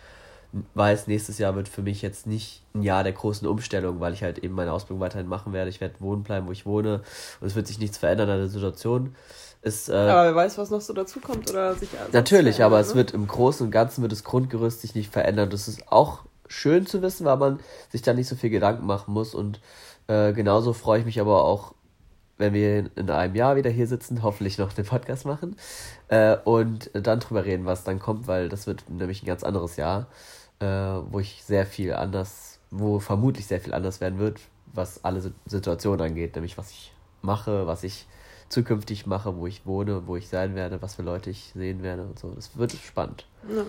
weiß, nächstes Jahr wird für mich jetzt nicht ein Jahr der großen Umstellung, weil ich halt eben meine Ausbildung weiterhin machen werde. Ich werde wohnen bleiben, wo ich wohne und es wird sich nichts verändern an der Situation. Ist, äh, aber wer weiß, was noch so dazukommt oder sich Natürlich, aber ne? es wird im Großen und Ganzen wird das Grundgerüst sich nicht verändern. Das ist auch schön zu wissen, weil man sich da nicht so viel Gedanken machen muss. Und äh, genauso freue ich mich aber auch, wenn wir in einem Jahr wieder hier sitzen, hoffentlich noch den Podcast machen äh, und dann drüber reden, was dann kommt, weil das wird nämlich ein ganz anderes Jahr äh, wo ich sehr viel anders wo vermutlich sehr viel anders werden wird, was alle Situationen angeht, nämlich was ich mache, was ich zukünftig mache, wo ich wohne, wo ich sein werde, was für Leute ich sehen werde und so. Das wird spannend. Ja.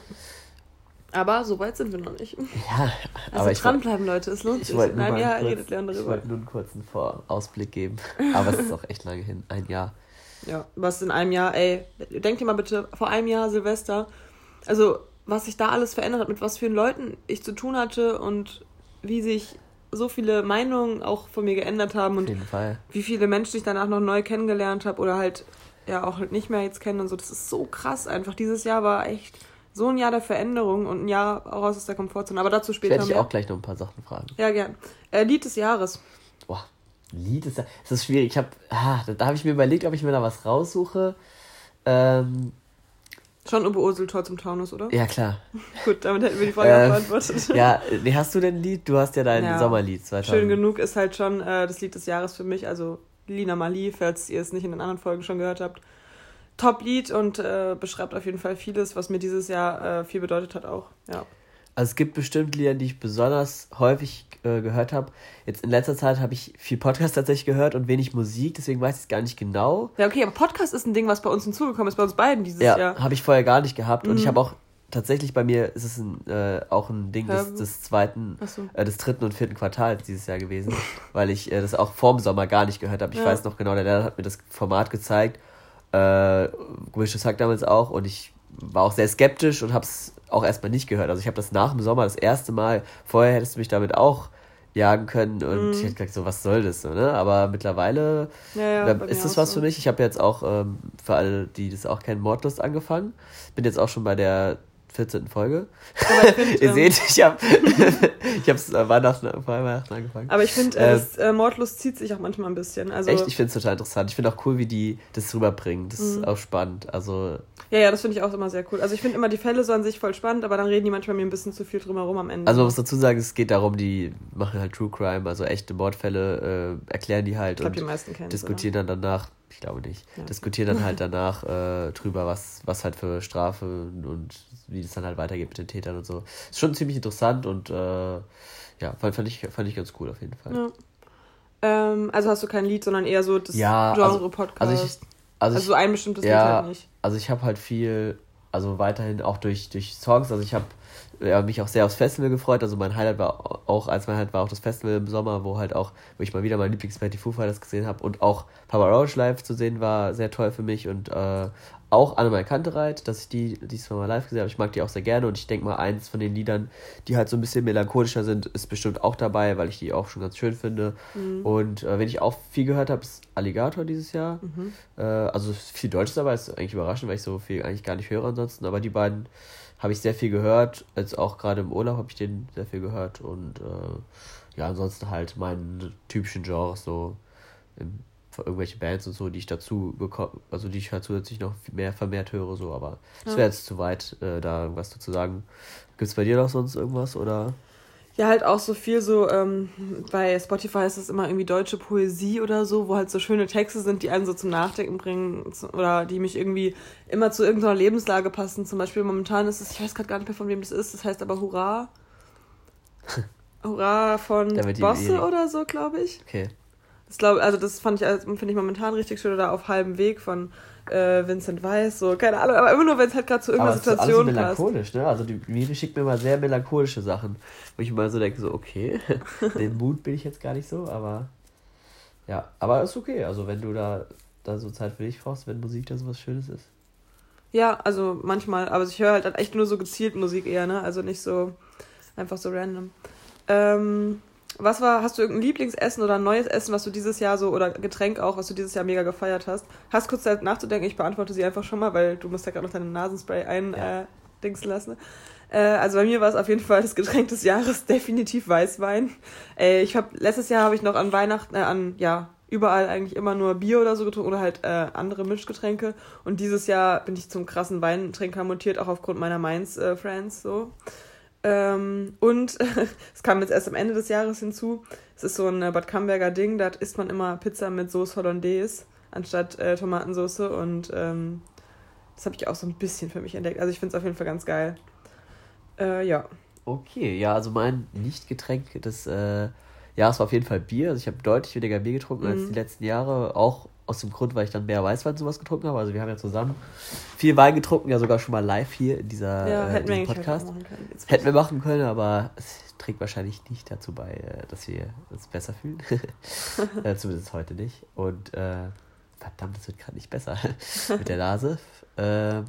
Aber so weit sind wir noch nicht. Ja, also aber dranbleiben, Leute, es lohnt sich. In einem Jahr kurz, redet Leon darüber. Ich wollte nur einen kurzen Vorausblick geben. Aber es ist auch echt lange hin. Ein Jahr. Ja, was in einem Jahr, ey, denk dir mal bitte, vor einem Jahr Silvester, also was sich da alles verändert hat, mit was für Leuten ich zu tun hatte und wie sich so viele Meinungen auch von mir geändert haben und wie viele Menschen ich danach noch neu kennengelernt habe oder halt ja auch halt nicht mehr jetzt kennen und so. Das ist so krass einfach. Dieses Jahr war echt so ein Jahr der Veränderung und ein Jahr raus aus der Komfortzone. Aber dazu später. Ich werde dich auch gleich noch ein paar Sachen fragen. Ja, gern. Äh, Lied des Jahres. Boah, Lied des Jahres. Das ist schwierig. Ich hab, ah, da, da habe ich mir überlegt, ob ich mir da was raussuche. Ähm, Schon Uwe Ursel Tor zum Taunus, oder? Ja, klar. Gut, damit hätten wir die Frage äh, beantwortet. Ja, nee, hast du denn ein Lied? Du hast ja dein ja. Sommerlied 2000. Schön genug ist halt schon äh, das Lied des Jahres für mich. Also Lina Mali, falls ihr es nicht in den anderen Folgen schon gehört habt. Top-Lied und äh, beschreibt auf jeden Fall vieles, was mir dieses Jahr äh, viel bedeutet hat auch. Ja. Also es gibt bestimmt Lieder, die ich besonders häufig äh, gehört habe. Jetzt in letzter Zeit habe ich viel Podcast tatsächlich gehört und wenig Musik, deswegen weiß ich es gar nicht genau. Ja, okay, aber Podcast ist ein Ding, was bei uns hinzugekommen ist, bei uns beiden dieses ja, Jahr. Ja, habe ich vorher gar nicht gehabt mhm. und ich mhm. habe auch tatsächlich bei mir ist es ein, äh, auch ein Ding des, des zweiten, so. äh, des dritten und vierten Quartals dieses Jahr gewesen, <laughs> weil ich äh, das auch vorm Sommer gar nicht gehört habe. Ich ja. weiß noch genau, der Lehrer hat mir das Format gezeigt, äh, Gemischtes Hack damals auch und ich war auch sehr skeptisch und habe es auch erstmal nicht gehört. Also ich habe das nach dem Sommer das erste Mal, vorher hättest du mich damit auch jagen können und mm. ich hätte gedacht, so was soll das so, ne? Aber mittlerweile ja, ja, ist das was so. für mich. Ich habe jetzt auch, ähm, für alle, die das auch kennen, Mordlust angefangen. Bin jetzt auch schon bei der 14. Folge. Find, <laughs> Ihr ähm, seht, ich habe <laughs> ich hab's äh, Weihnachten, vor Weihnachten angefangen. Aber ich finde, äh, äh, Mordlust zieht sich auch manchmal ein bisschen. Also, echt, ich finde es total interessant. Ich finde auch cool, wie die das rüberbringen. Das mhm. ist auch spannend. Also, ja, ja, das finde ich auch immer sehr cool. Also ich finde immer die Fälle so an sich voll spannend, aber dann reden die manchmal mir ein bisschen zu viel drumherum am Ende. Also man muss dazu sagen, es geht darum, die machen halt True Crime, also echte Mordfälle, äh, erklären die halt ich glaub, und die meisten diskutieren oder? dann danach ich glaube nicht. Ja. Diskutieren dann halt <laughs> danach äh, drüber, was, was halt für Strafe und wie es dann halt weitergeht mit den Tätern und so. Ist schon ziemlich interessant und äh, ja, fand, fand, ich, fand ich ganz cool auf jeden Fall. Ja. Ähm, also hast du kein Lied, sondern eher so das ja, Genre-Podcast. Also, also, ich, also, also so ein bestimmtes ja, Lied halt nicht. Also ich habe halt viel, also weiterhin auch durch, durch Songs, also ich habe ja, mich auch sehr aufs Festival gefreut. Also mein Highlight war auch, als mein Highlight war auch das Festival im Sommer, wo halt auch, wo ich mal wieder mein Lieblingsband, die Foo Fighters gesehen habe und auch Papa Roach live zu sehen war sehr toll für mich und äh, auch Annemal Kantereit, dass ich die diesmal mal live gesehen habe. Ich mag die auch sehr gerne und ich denke mal, eins von den Liedern, die halt so ein bisschen melancholischer sind, ist bestimmt auch dabei, weil ich die auch schon ganz schön finde. Mhm. Und äh, wenn ich auch viel gehört habe, ist Alligator dieses Jahr. Mhm. Äh, also viel Deutsches dabei, ist eigentlich überraschend, weil ich so viel eigentlich gar nicht höre ansonsten, aber die beiden habe ich sehr viel gehört. Jetzt auch gerade im Urlaub habe ich den sehr viel gehört. Und äh, ja, ansonsten halt meinen typischen Genres, so im, irgendwelche Bands und so, die ich dazu bekomme, also die ich halt zusätzlich noch mehr vermehrt höre, so, aber es ja. wäre jetzt zu weit, äh, da irgendwas dazu sagen. Gibt es bei dir noch sonst irgendwas oder? Ja, halt auch so viel so, ähm, bei Spotify ist es immer irgendwie deutsche Poesie oder so, wo halt so schöne Texte sind, die einen so zum Nachdenken bringen oder die mich irgendwie immer zu irgendeiner Lebenslage passen. Zum Beispiel momentan ist es, ich weiß gerade gar nicht mehr von wem das ist, das heißt aber Hurra. <laughs> Hurra von Bosse oder so, glaube ich. Okay. Das glaub, also das fand ich, also, finde ich momentan richtig schön oder auf halbem Weg von äh, Vincent Weiss, so, keine Ahnung, aber immer nur, wenn es halt gerade zu irgendeiner Situation ist alles so melancholisch, ne? Also die Miri schickt mir mal sehr melancholische Sachen, wo ich mal so denke, so, okay, <laughs> den Mut bin ich jetzt gar nicht so, aber ja, aber ist okay, also wenn du da, da so Zeit für dich brauchst, wenn Musik da so was Schönes ist. Ja, also manchmal, aber ich höre halt echt nur so gezielt Musik eher, ne? Also nicht so einfach so random. Ähm, was war, hast du irgendein Lieblingsessen oder ein neues Essen, was du dieses Jahr so, oder Getränk auch, was du dieses Jahr mega gefeiert hast? Hast kurz Zeit nachzudenken, ich beantworte sie einfach schon mal, weil du musst ja gerade noch deinen Nasenspray eindingsen ja. äh, lassen. Äh, also bei mir war es auf jeden Fall das Getränk des Jahres <laughs> definitiv Weißwein. Äh, ich habe letztes Jahr habe ich noch an Weihnachten, äh, an, ja, überall eigentlich immer nur Bier oder so getrunken oder halt äh, andere Mischgetränke. Und dieses Jahr bin ich zum krassen Weintrinker mutiert, auch aufgrund meiner Mainz-Friends, äh, so. Ähm, und <laughs> es kam jetzt erst am Ende des Jahres hinzu. Es ist so ein äh, Bad Camberger Ding, da isst man immer Pizza mit Sauce Hollandaise anstatt äh, Tomatensauce und ähm, das habe ich auch so ein bisschen für mich entdeckt. Also ich finde es auf jeden Fall ganz geil. Äh, ja. Okay, ja, also mein Nicht-Getränk, das, äh, ja, es war auf jeden Fall Bier. Also ich habe deutlich weniger Bier getrunken als Mhm. die letzten Jahre. Auch aus dem Grund, weil ich dann mehr Weißwein sowas getrunken habe. Also wir haben ja zusammen viel Wein getrunken, ja sogar schon mal live hier in dieser Ja, äh, hätten wir Podcast. auch machen können. Hätten wir machen können, aber es trägt wahrscheinlich nicht dazu bei, äh, dass wir uns besser fühlen. <laughs> äh, zumindest heute nicht. Und äh, verdammt, es wird gerade nicht besser <laughs> mit der Nase. Äh,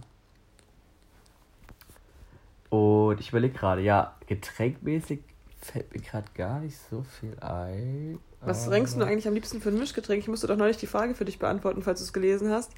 und ich überlege gerade, ja, getränkmäßig fällt mir gerade gar nicht so viel ein. Was trinkst du eigentlich am liebsten für ein Mischgetränk? Ich musste doch neulich die Frage für dich beantworten, falls du es gelesen hast.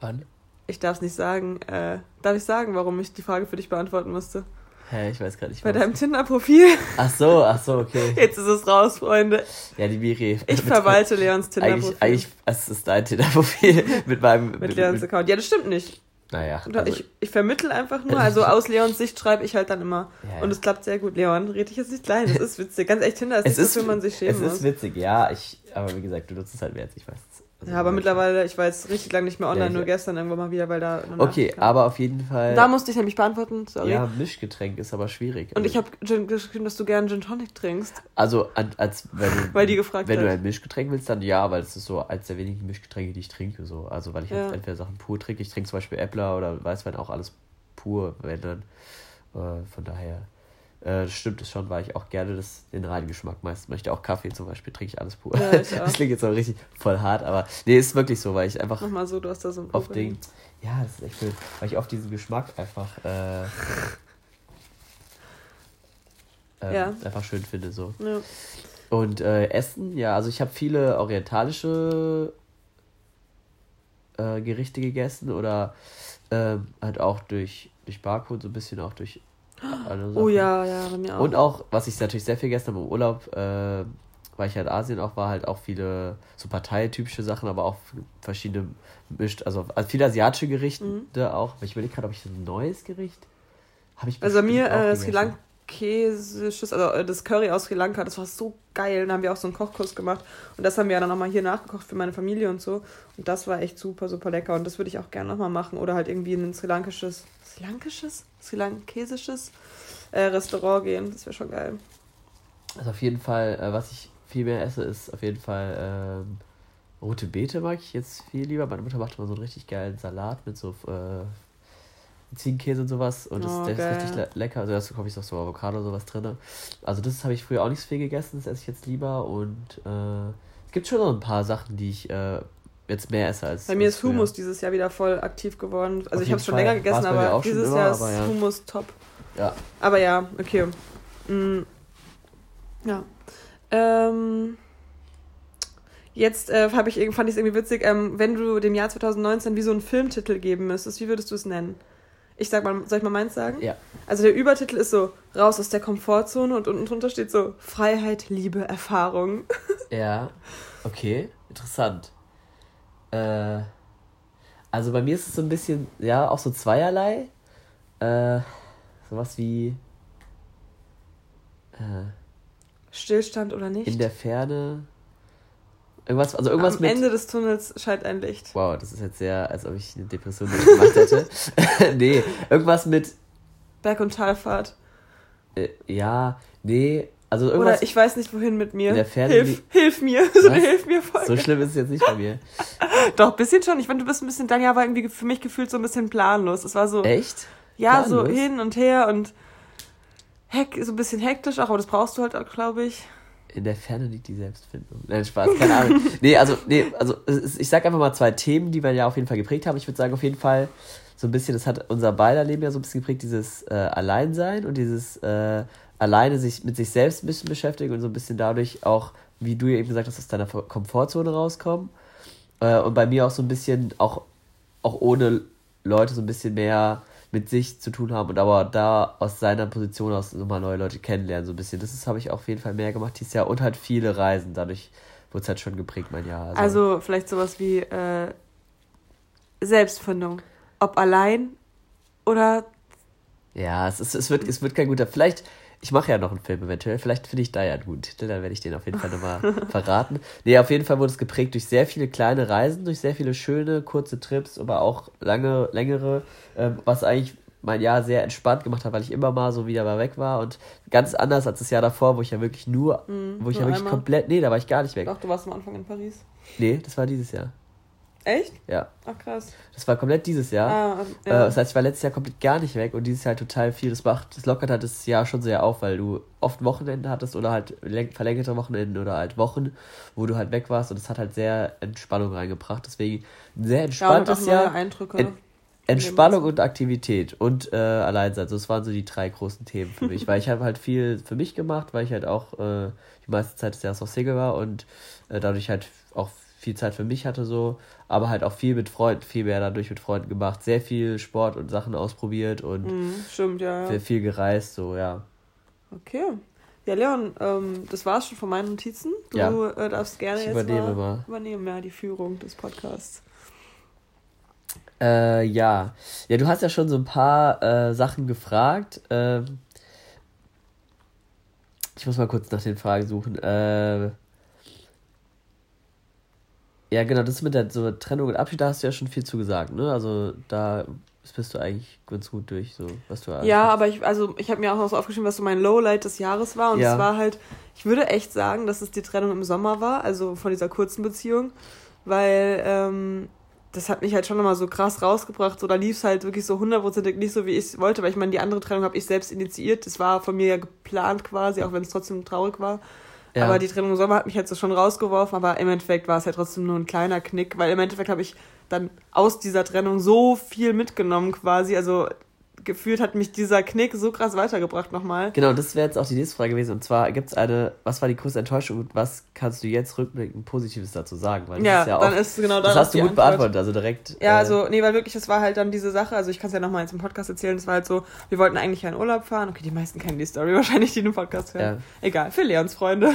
Wann? Ich darf es nicht sagen. Äh, darf ich sagen, warum ich die Frage für dich beantworten musste? Hä, ich weiß gerade nicht. Bei deinem Tinder-Profil. Ach so, ach so, okay. <laughs> Jetzt ist es raus, Freunde. Ja, die Miri. Ich verwalte Leons Eigentlich, Tinder-Profil. eigentlich, es ist dein Tinder-Profil <laughs> mit meinem. Mit Leons Account. Ja, das stimmt nicht. Naja. Oder also- ich, ich vermittel einfach nur. <laughs> Also aus Leons Sicht schreibe ich halt dann immer. Ja, ja. Und es klappt sehr gut. Leon, red dich jetzt nicht klein. Das ist witzig. Ganz echt, Tinder ist <laughs> es nicht ist, so, für man sich schämen es muss. ist witzig, ja. Ich, aber wie gesagt, du nutzt es halt mehr als ich weiß. Also, ja, aber mittlerweile, ich war jetzt richtig lange nicht mehr online, Ja, nur gestern irgendwann mal wieder, weil da. Okay, Nachricht kam. aber auf jeden Fall. Da musste ich nämlich beantworten, sorry. ja, Mischgetränk ist aber schwierig. Und Also, ich habe geschrieben, dass du gerne Gin Tonic trinkst. Also, als wenn du, <laughs> Weil die gefragt wenn du hat. ein Mischgetränk willst, dann ja, weil es ist so eins der wenigen Mischgetränke, die ich trinke. So. Also, weil ich Ja. halt entweder Sachen pur trinke. Ich trinke zum Beispiel Äppler oder Weißwein auch alles pur, wenn dann. Äh, von daher äh, stimmt es schon, weil ich auch gerne das, den reinen Geschmack meist möchte. Auch Kaffee zum Beispiel trinke ich alles pur. Ja, ich <laughs> auch. Das klingt jetzt aber richtig voll hart, aber nee, ist wirklich so, weil ich einfach Nochmal so, du hast da so ein Problem. Ding. Ja, das ist echt schön. Weil ich oft diesen Geschmack einfach, äh, ähm, Ja. einfach schön finde. So. Ja. Und äh, Essen, ja, also ich habe viele orientalische äh, Gerichte gegessen oder ähm, halt auch durch, durch Barcode, so ein bisschen auch durch. Oh ja, ja, bei mir auch. Und auch, was ich natürlich sehr viel habe im Urlaub, äh, weil ich halt Asien auch war, halt auch viele so parteitypische Sachen, aber auch verschiedene mischt, also, also viele asiatische Gerichte Mhm. auch. Ich überlege gerade, ob ich so ein neues Gericht habe ich Also bei mir äh, Sri gegessen. Lankesisches, also äh, das Curry aus Sri Lanka, das war so geil. Da haben wir auch so einen Kochkurs gemacht. Und das haben wir dann nochmal hier nachgekocht für meine Familie und so. Und das war echt super, super lecker. Und das würde ich auch gerne nochmal machen. Oder halt irgendwie in ein sri lankisches, sri lankisches? Sri lankesisches äh, Restaurant gehen. Das wäre schon geil. Also auf jeden Fall, äh, was ich viel mehr esse, ist auf jeden Fall ähm, rote Beete mag ich jetzt viel lieber. Meine Mutter macht immer so einen richtig geilen Salat mit so äh, Ziegenkäse und sowas. Und das, Oh, der geil. ist richtig le lecker. Also da ist, glaube ich, auch so Avocado und sowas drin. Also das habe ich früher auch nicht so viel gegessen, das esse ich jetzt lieber. Und äh, es gibt schon noch ein paar Sachen, die ich äh, jetzt mehr esse als Bei mir als ist früher. Hummus dieses Jahr wieder voll aktiv geworden. Also Auf ich habe es schon länger gegessen, aber dieses immer, Jahr ist ja. Hummus top. Ja. Aber ja, okay. Mm. Ja. Ähm, jetzt äh, ich, fand ich es irgendwie witzig, ähm, wenn du dem Jahr 2019 wie so einen Filmtitel geben müsstest, wie würdest du es nennen? Ich sag mal, soll ich mal meins sagen? Ja. Also der Übertitel ist so, raus aus der Komfortzone und unten drunter steht so, Freiheit, Liebe, Erfahrung. <laughs> Ja, okay, interessant. Äh, also bei mir ist es so ein bisschen, ja, auch so zweierlei. Äh, sowas wie äh, Stillstand oder nicht? in der Ferne. Irgendwas, also irgendwas Am mit. Ende des Tunnels scheint ein Licht. Wow, das ist jetzt sehr, als ob ich eine Depression <laughs> gemacht hätte. <laughs> nee, irgendwas mit. Berg- und Talfahrt. Äh, ja, nee, also irgendwas. Oder ich weiß nicht, wohin mit mir. In der Ferne hilf, hilf mir. <laughs> So eine? Hilf mir Folge. so schlimm ist es jetzt nicht bei mir. Doch, ein bisschen schon. Ich finde, du bist ein bisschen, Jahr war irgendwie für mich gefühlt so ein bisschen planlos. Es war so, Echt? ja, so Planlos? hin und her und heck, so ein bisschen hektisch auch, aber das brauchst du halt auch, glaube ich. In der Ferne liegt die Selbstfindung. Nein, Spaß, keine Ahnung. <laughs> nee, also, nee, also ich sag einfach mal zwei Themen, die wir ja auf jeden Fall geprägt haben. Ich würde sagen, auf jeden Fall so ein bisschen, das hat unser beider Leben ja so ein bisschen geprägt, dieses äh, Alleinsein und dieses äh, alleine sich mit sich selbst ein bisschen beschäftigen und so ein bisschen dadurch auch, wie du ja eben gesagt hast, aus deiner Komfortzone rauskommen. Äh, und bei mir auch so ein bisschen, auch, auch ohne Leute so ein bisschen mehr mit sich zu tun haben und aber da aus seiner Position aus nochmal neue Leute kennenlernen, so ein bisschen. Das habe ich auf jeden Fall mehr gemacht dieses Jahr und halt viele Reisen. Dadurch wurde es halt schon geprägt, mein Jahr. Also, vielleicht sowas wie äh, Selbstfindung. Ob allein oder ja, es, ist, es, wird, es wird kein guter. Vielleicht, ich mache ja noch einen Film eventuell, vielleicht finde ich da ja einen guten Titel, dann werde ich den auf jeden Fall nochmal <laughs> verraten. Nee, auf jeden Fall wurde es geprägt durch sehr viele kleine Reisen, durch sehr viele schöne, kurze Trips, aber auch lange, längere, ähm, was eigentlich mein Jahr sehr entspannt gemacht habe, weil ich immer mal so wieder mal weg war und ganz anders als das Jahr davor, wo ich ja wirklich nur, mhm, wo ich ja wirklich einmal. komplett, nee, da war ich gar nicht weg. Doch, du warst am Anfang in Paris. Nee, das war dieses Jahr. Echt? Ja. Ach krass. Das war komplett dieses Jahr. Ah, ja. äh, das heißt, ich war letztes Jahr komplett gar nicht weg und dieses Jahr total viel. Das macht, das lockert halt das Jahr schon sehr auf, weil du oft Wochenende hattest oder halt verlängerte Wochenenden oder halt Wochen, wo du halt weg warst und es hat halt sehr Entspannung reingebracht. Deswegen ein sehr entspanntes ja, Jahr. Eindrücke. Ent Entspannung und Aktivität und äh, Alleinsein. So, das waren so die drei großen Themen für mich, weil ich habe halt viel für mich gemacht, weil ich halt auch äh, die meiste Zeit des Jahres auch Single war und äh, dadurch halt auch viel Zeit für mich hatte so, aber halt auch viel mit Freunden, viel mehr dadurch mit Freunden gemacht, sehr viel Sport und Sachen ausprobiert und mm, stimmt, ja, ja. viel gereist, so, ja. Okay. Ja, Leon, ähm, das war's schon von meinen Notizen. Du ja. äh, darfst gerne ich jetzt übernehme mal, mal übernehmen, ja, die Führung des Podcasts. Äh, ja. Ja, du hast ja schon so ein paar äh, Sachen gefragt. Ähm, ich muss mal kurz nach den Fragen suchen. Äh, ja, genau, das mit der so Trennung und Abschied, da hast du ja schon viel zu gesagt, ne? Also da bist du eigentlich ganz gut durch, so was du Ja, aber ich, also ich habe mir auch noch so aufgeschrieben, was so mein Lowlight des Jahres war. Und es war halt, ich würde echt sagen, dass es die Trennung im Sommer war, also von dieser kurzen Beziehung. Weil, ähm, das hat mich halt schon nochmal so krass rausgebracht. So, da lief es halt wirklich so hundertprozentig nicht so, wie ich es wollte, weil ich meine, die andere Trennung habe ich selbst initiiert. Das war von mir ja geplant quasi, auch wenn es trotzdem traurig war. Ja. Aber die Trennung im Sommer hat mich jetzt so schon rausgeworfen, aber im Endeffekt war es ja trotzdem nur ein kleiner Knick, weil im Endeffekt habe ich dann aus dieser Trennung so viel mitgenommen quasi. Also gefühlt hat mich dieser Knick so krass weitergebracht nochmal. Genau, das wäre jetzt auch die nächste Frage gewesen. Und zwar gibt es eine, was war die größte Enttäuschung und was kannst du jetzt rückblickend Positives dazu sagen? Weil das ja, ist ja auch, dann ist genau das. Das hast du gut Antwort. beantwortet, also direkt. Ja, äh, also, nee, weil wirklich, das war halt dann diese Sache, also ich kann es ja nochmal jetzt im Podcast erzählen, das war halt so, wir wollten eigentlich in Urlaub fahren. Okay, die meisten kennen die Story <laughs> wahrscheinlich, die den Podcast hören. Ja. Egal, für Leons Freunde.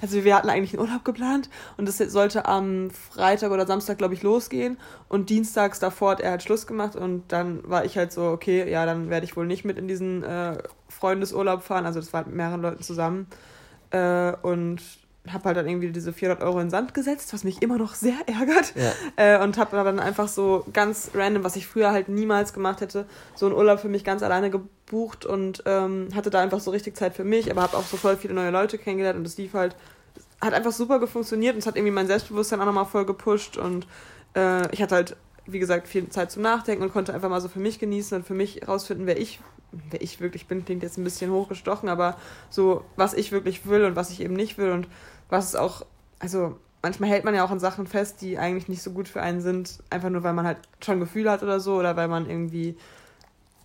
Also wir hatten eigentlich einen Urlaub geplant und es sollte am Freitag oder Samstag, glaube ich, losgehen. Und dienstags davor hat er halt Schluss gemacht und dann war ich halt so, okay, ja, dann werde ich wohl nicht mit in diesen äh, Freundesurlaub fahren. Also das war mit mehreren Leuten zusammen. Äh, und habe halt dann irgendwie diese 400 Euro in den Sand gesetzt, was mich immer noch sehr ärgert. Ja. Äh, und habe dann einfach so ganz random, was ich früher halt niemals gemacht hätte, so einen Urlaub für mich ganz alleine gebucht und ähm, hatte da einfach so richtig Zeit für mich, aber habe auch so voll viele neue Leute kennengelernt und das lief halt, hat einfach super gefunktioniert und es hat irgendwie mein Selbstbewusstsein auch nochmal voll gepusht und äh, ich hatte halt, wie gesagt, viel Zeit zum Nachdenken und konnte einfach mal so für mich genießen und für mich rausfinden, wer ich wer ich wirklich bin, klingt jetzt ein bisschen hochgestochen, aber so, was ich wirklich will und was ich eben nicht will und was es auch, also manchmal hält man ja auch an Sachen fest, die eigentlich nicht so gut für einen sind, einfach nur weil man halt schon Gefühle hat oder so oder weil man irgendwie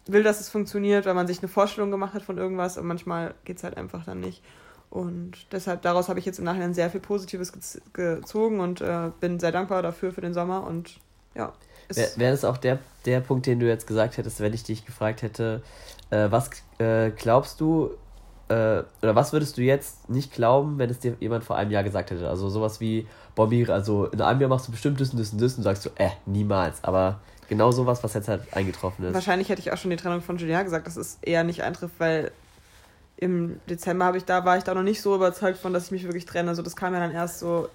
will, dass es funktioniert, weil man sich eine Vorstellung gemacht hat von irgendwas und manchmal geht es halt einfach dann nicht. Und deshalb, daraus habe ich jetzt im Nachhinein sehr viel Positives gezogen und äh, bin sehr dankbar dafür für den Sommer und ja. Wäre wär das auch der, der Punkt, den du jetzt gesagt hättest, wenn ich dich gefragt hätte, äh, was äh, glaubst du, äh, oder was würdest du jetzt nicht glauben, wenn es dir jemand vor einem Jahr gesagt hätte? Also sowas wie, Bobby, also in einem Jahr machst du bestimmt das und das und das und sagst du, äh, niemals. Aber genau sowas, was jetzt halt eingetroffen ist. Wahrscheinlich hätte ich auch schon die Trennung von Julien gesagt, dass es eher nicht eintrifft, weil im Dezember habe ich da, war ich da noch nicht so überzeugt von, dass ich mich wirklich trenne. Also das kam ja dann erst so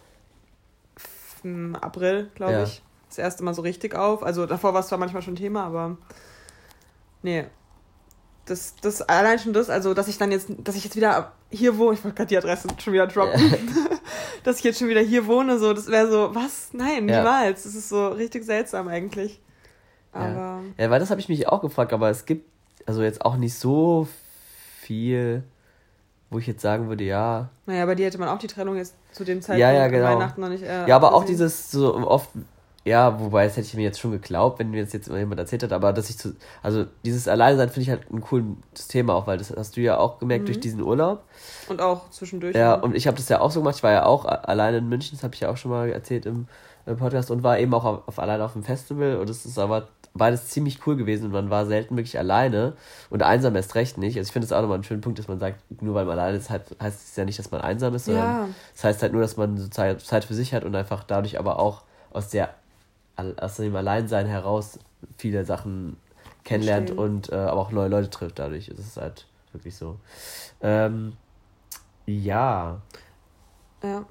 im April, glaube ja. ich, das erste Mal so richtig auf. Also davor war es zwar manchmal schon Thema, aber nee, das, das allein schon das, also dass ich dann jetzt, dass ich jetzt wieder hier wohne, ich wollte gerade die Adresse schon wieder droppen, ja. <laughs> dass ich jetzt schon wieder hier wohne, so, das wäre so, was? Nein, ja. niemals. Das ist so richtig seltsam eigentlich. Aber. Ja, ja weil das habe ich mich auch gefragt, aber es gibt also jetzt auch nicht so viel, wo ich jetzt sagen würde, ja. Naja, bei dir hätte man auch die Trennung jetzt zu dem Zeitpunkt ja, ja, genau. Weihnachten noch nicht. Äh, ja, aber auch dieses so oft ja, wobei, das hätte ich mir jetzt schon geglaubt, wenn mir das jetzt jemand erzählt hat, aber dass ich zu, also dieses Alleinsein finde ich halt ein cooles Thema auch, weil das hast du ja auch gemerkt mhm. durch diesen Urlaub. Und auch zwischendurch. Ja, und ich habe das ja auch so gemacht, ich war ja auch alleine in München, das habe ich ja auch schon mal erzählt im, im Podcast und war eben auch auf, auf alleine auf dem Festival und es ist aber beides ziemlich cool gewesen und man war selten wirklich alleine und einsam erst recht nicht. Also ich finde es auch nochmal einen schönen Punkt, dass man sagt, nur weil man alleine ist, heißt es ja nicht, dass man einsam ist, sondern ja. das heißt halt nur, dass man so Zeit, Zeit für sich hat und einfach dadurch aber auch aus der aus dem Alleinsein heraus viele Sachen kennenlernt Verstehen. und äh, aber auch neue Leute trifft dadurch. ist Es halt wirklich so. Ähm, ja. Ja.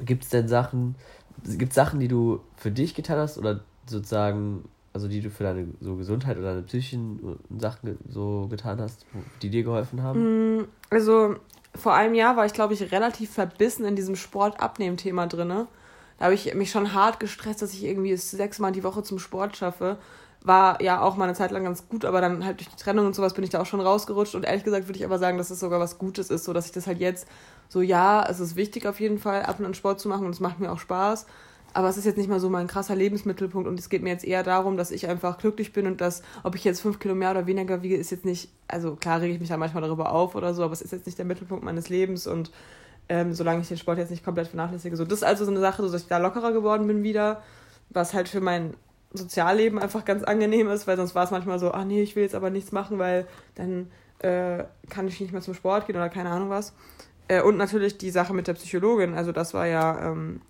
Gibt es denn Sachen, gibt Sachen, die du für dich getan hast oder sozusagen also die du für deine so Gesundheit oder deine psychischen Sachen so getan hast, die dir geholfen haben? Mm, also vor einem Jahr war ich, glaube ich, relativ verbissen in diesem Sport-Abnehmen-Thema drin. Da habe ich mich schon hart gestresst, dass ich irgendwie sechsmal die Woche zum Sport schaffe. War ja auch mal eine Zeit lang ganz gut, aber dann halt durch die Trennung und sowas bin ich da auch schon rausgerutscht. Und ehrlich gesagt würde ich aber sagen, dass es sogar was Gutes ist, so dass ich das halt jetzt so, ja, es ist wichtig auf jeden Fall, ab und an Sport zu machen und es macht mir auch Spaß. Aber es ist jetzt nicht mal so mein krasser Lebensmittelpunkt und es geht mir jetzt eher darum, dass ich einfach glücklich bin und dass, ob ich jetzt fünf Kilo mehr oder weniger wiege, ist jetzt nicht, also klar rege ich mich da manchmal darüber auf oder so, aber es ist jetzt nicht der Mittelpunkt meines Lebens und ähm, solange ich den Sport jetzt nicht komplett vernachlässige. So, das ist also so eine Sache, so dass ich da lockerer geworden bin wieder, was halt für mein Sozialleben einfach ganz angenehm ist, weil sonst war es manchmal so, ach nee, ich will jetzt aber nichts machen, weil dann äh, kann ich nicht mehr zum Sport gehen oder keine Ahnung was. Äh, und natürlich die Sache mit der Psychologin, also das war ja ähm,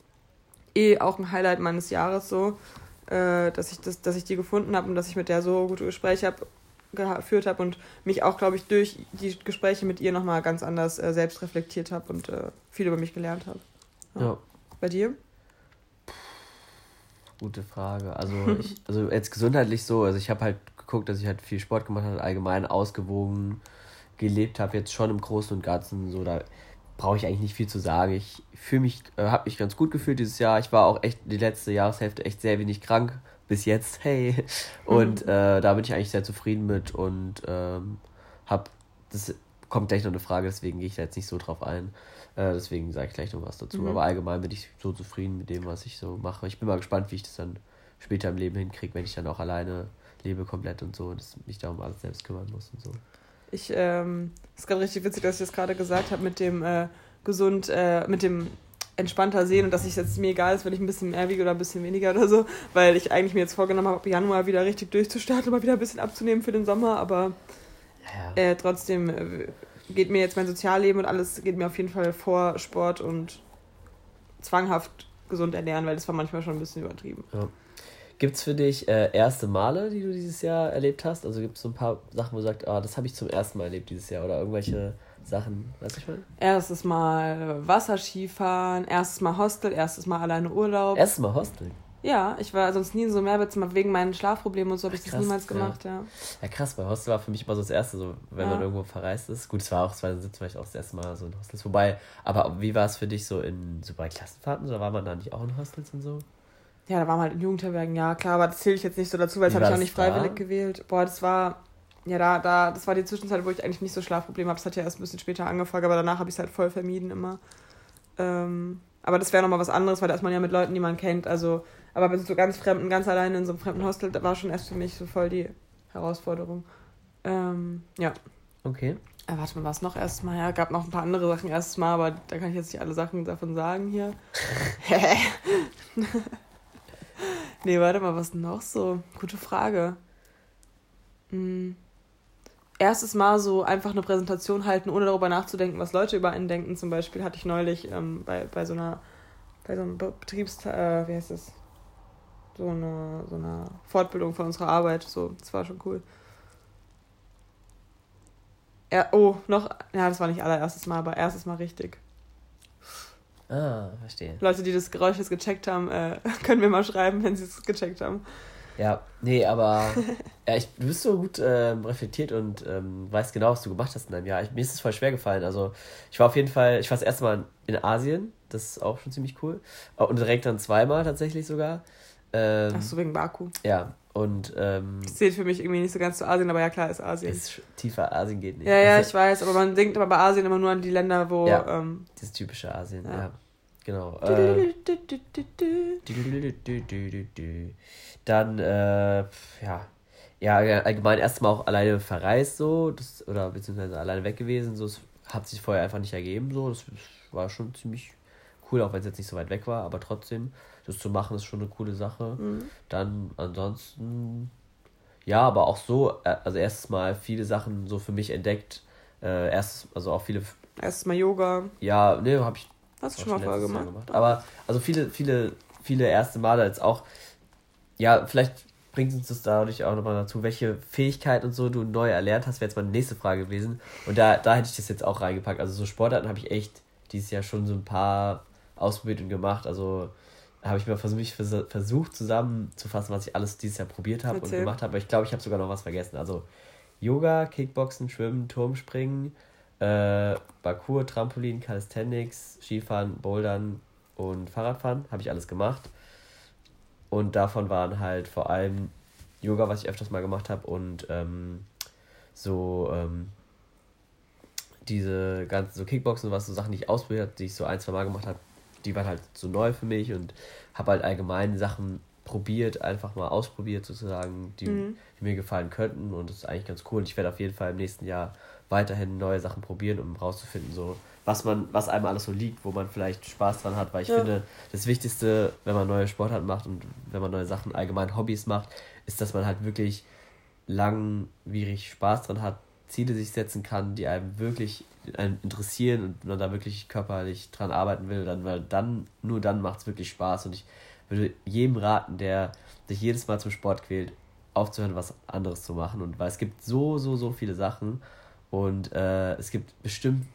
eh auch ein Highlight meines Jahres so, äh, dass ich das, dass ich die gefunden habe und dass ich mit der so gute Gespräche hab, geführt habe und mich auch, glaube ich, durch die Gespräche mit ihr nochmal ganz anders äh, selbst reflektiert habe und äh, viel über mich gelernt habe. Ja. ja. Bei dir? Gute Frage. Also, <laughs> ich, also jetzt gesundheitlich so, also ich habe halt geguckt, dass ich halt viel Sport gemacht habe, allgemein ausgewogen gelebt habe, jetzt schon im Großen und Ganzen so, da brauche ich eigentlich nicht viel zu sagen. Ich fühle mich, äh, habe mich ganz gut gefühlt dieses Jahr. Ich war auch echt die letzte Jahreshälfte echt sehr wenig krank bis jetzt. Hey und mhm. äh, da bin ich eigentlich sehr zufrieden mit und ähm, habe das kommt gleich noch eine Frage, deswegen gehe ich da jetzt nicht so drauf ein. Äh, deswegen sage ich gleich noch was dazu. Mhm. Aber allgemein bin ich so zufrieden mit dem, was ich so mache. Ich bin mal gespannt, wie ich das dann später im Leben hinkriege, wenn ich dann auch alleine lebe komplett und so und mich da um alles selbst kümmern muss und so. Ich, ähm, ist gerade richtig witzig, dass ich das gerade gesagt habe mit dem äh, gesund, äh, mit dem entspannter sehen und dass es jetzt mir egal ist, wenn ich ein bisschen mehr wiege oder ein bisschen weniger oder so, weil ich eigentlich mir jetzt vorgenommen habe, ab Januar wieder richtig durchzustarten, mal wieder ein bisschen abzunehmen für den Sommer, aber ja. äh, trotzdem äh, geht mir jetzt mein Sozialleben und alles geht mir auf jeden Fall vor Sport und zwanghaft gesund ernähren, weil das war manchmal schon ein bisschen übertrieben. Ja. Gibt es für dich äh, erste Male, die du dieses Jahr erlebt hast? Also gibt es so ein paar Sachen, wo du sagst, ah, das habe ich zum ersten Mal erlebt dieses Jahr oder irgendwelche Sachen, weißt du schon? Erstes Mal Wasserskifahren, erstes Mal Hostel, erstes Mal alleine Urlaub. Erstes Mal Hostel? Ja, ich war sonst nie in so einem Mehrbettzimmer wegen meinen Schlafproblemen und so habe ich krass, das niemals gemacht, ja. ja. ja. krass, weil Hostel war für mich immer so das Erste, so wenn ja. man irgendwo verreist ist. Gut, es war auch 2017 vielleicht auch das erste Mal so ein Hostel. Wobei, aber wie war es für dich so in so bei Klassenfahrten oder war man da nicht auch in Hostels und so? Ja, da waren halt in Jugendherbergen, ja, klar, aber das zähle ich jetzt nicht so dazu, weil das habe ich auch nicht freiwillig da? gewählt. Boah, das war, ja, da, da, das war die Zwischenzeit, wo ich eigentlich nicht so Schlafprobleme habe. Das hat ja erst ein bisschen später angefangen, aber danach habe ich es halt voll vermieden immer. Ähm, aber das wäre nochmal was anderes, weil da ist man ja mit Leuten, die man kennt. Also, aber mit so ganz Fremden, ganz alleine in so einem fremden Hostel, da war schon erst für mich so voll die Herausforderung. Ähm, ja. Okay. Äh, warte mal, was noch erstmal? Ja, gab noch ein paar andere Sachen erstmal, aber da kann ich jetzt nicht alle Sachen davon sagen hier. <laughs> <laughs> Nee, warte mal, was noch so? Gute Frage. Hm. Erstes Mal so einfach eine Präsentation halten, ohne darüber nachzudenken, was Leute über einen denken. Zum Beispiel hatte ich neulich ähm, bei, bei so einer, bei so einem Betriebs, äh, wie heißt das? So eine, so eine Fortbildung von unserer Arbeit. So, das war schon cool. Ja, oh, noch, ja, das war nicht allererstes Mal, aber erstes Mal richtig. Ah, verstehe. Leute, die das Geräusch jetzt gecheckt haben, äh, <laughs> können mir mal schreiben, wenn sie es gecheckt haben. Ja, nee, aber <laughs> ja, ich, du bist so gut ähm, reflektiert und ähm, weißt genau, was du gemacht hast in deinem Jahr. Ich, mir ist es voll schwer gefallen. Also, ich war auf jeden Fall, ich war das erste Mal in Asien, das ist auch schon ziemlich cool. Und direkt dann zweimal tatsächlich sogar. Ähm, Ach so, wegen Baku. Ja, und. Ähm, das zählt für mich irgendwie nicht so ganz zu Asien, aber ja, klar, ist Asien. Ist tiefer Asien geht nicht. Ja, ja, also, ich weiß, aber man denkt aber bei Asien immer nur an die Länder, wo. Ja, ähm, das typische Asien, ja. ja. Genau. Äh, <laughs> dann, äh, ja. Ja, allgemein erstmal auch alleine verreist, so, das, oder beziehungsweise alleine weg gewesen, so, das hat sich vorher einfach nicht ergeben, so, das war schon ziemlich cool, auch wenn es jetzt nicht so weit weg war, aber trotzdem, das zu machen, ist schon eine coole Sache. Mhm. Dann ansonsten, ja, aber auch so, äh, also erstes Mal viele Sachen so für mich entdeckt. Äh, erst, also auch viele. Erstes Mal Yoga. Ja, ne, hab ich. Hast du schon mal vorher gemacht? gemacht. Aber, also viele, viele, viele erste Male jetzt auch. Ja, vielleicht bringt uns das dadurch auch nochmal dazu, welche Fähigkeit und so du neu erlernt hast, wäre jetzt meine nächste Frage gewesen. Und da, da hätte ich das jetzt auch reingepackt. Also so Sportarten habe ich echt dieses Jahr schon so ein paar ausprobiert und gemacht. Also habe ich mal versucht, versucht zusammenzufassen, was ich alles dieses Jahr probiert habe und gemacht habe. Aber ich glaube, ich habe sogar noch was vergessen. Also Yoga, Kickboxen, Schwimmen, Turmspringen, äh, Parkour, Trampolin, Calisthenics, Skifahren, Bouldern und Fahrradfahren habe ich alles gemacht. Und davon waren halt vor allem Yoga, was ich öfters mal gemacht habe, und ähm, so ähm, diese ganzen so Kickboxen, was so Sachen, die ich ausprobiert habe, die ich so ein, zwei Mal gemacht habe, die waren halt so neu für mich und habe halt allgemein Sachen probiert, einfach mal ausprobiert sozusagen, die, mhm. die mir gefallen könnten und das ist eigentlich ganz cool. Und ich werde auf jeden Fall im nächsten Jahr weiterhin neue Sachen probieren, um rauszufinden, so was man, was einem alles so liegt, wo man vielleicht Spaß dran hat, weil ich ja. finde, das Wichtigste, wenn man neue Sportarten macht und wenn man neue Sachen, allgemein Hobbys macht, ist, dass man halt wirklich langwierig Spaß dran hat, Ziele sich setzen kann, die einem wirklich einen interessieren und man da wirklich körperlich dran arbeiten will, dann, weil dann, nur dann macht es wirklich Spaß. Und ich würde jedem raten, der sich jedes Mal zum Sport quält, aufzuhören, was anderes zu machen. Und weil es gibt so, so, so viele Sachen und äh, es gibt bestimmt,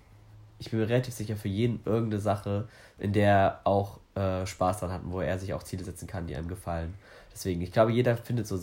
ich bin mir relativ sicher, für jeden irgendeine Sache, in der er auch äh, Spaß dran hat und wo er sich auch Ziele setzen kann, die einem gefallen. Deswegen, ich glaube, jeder findet so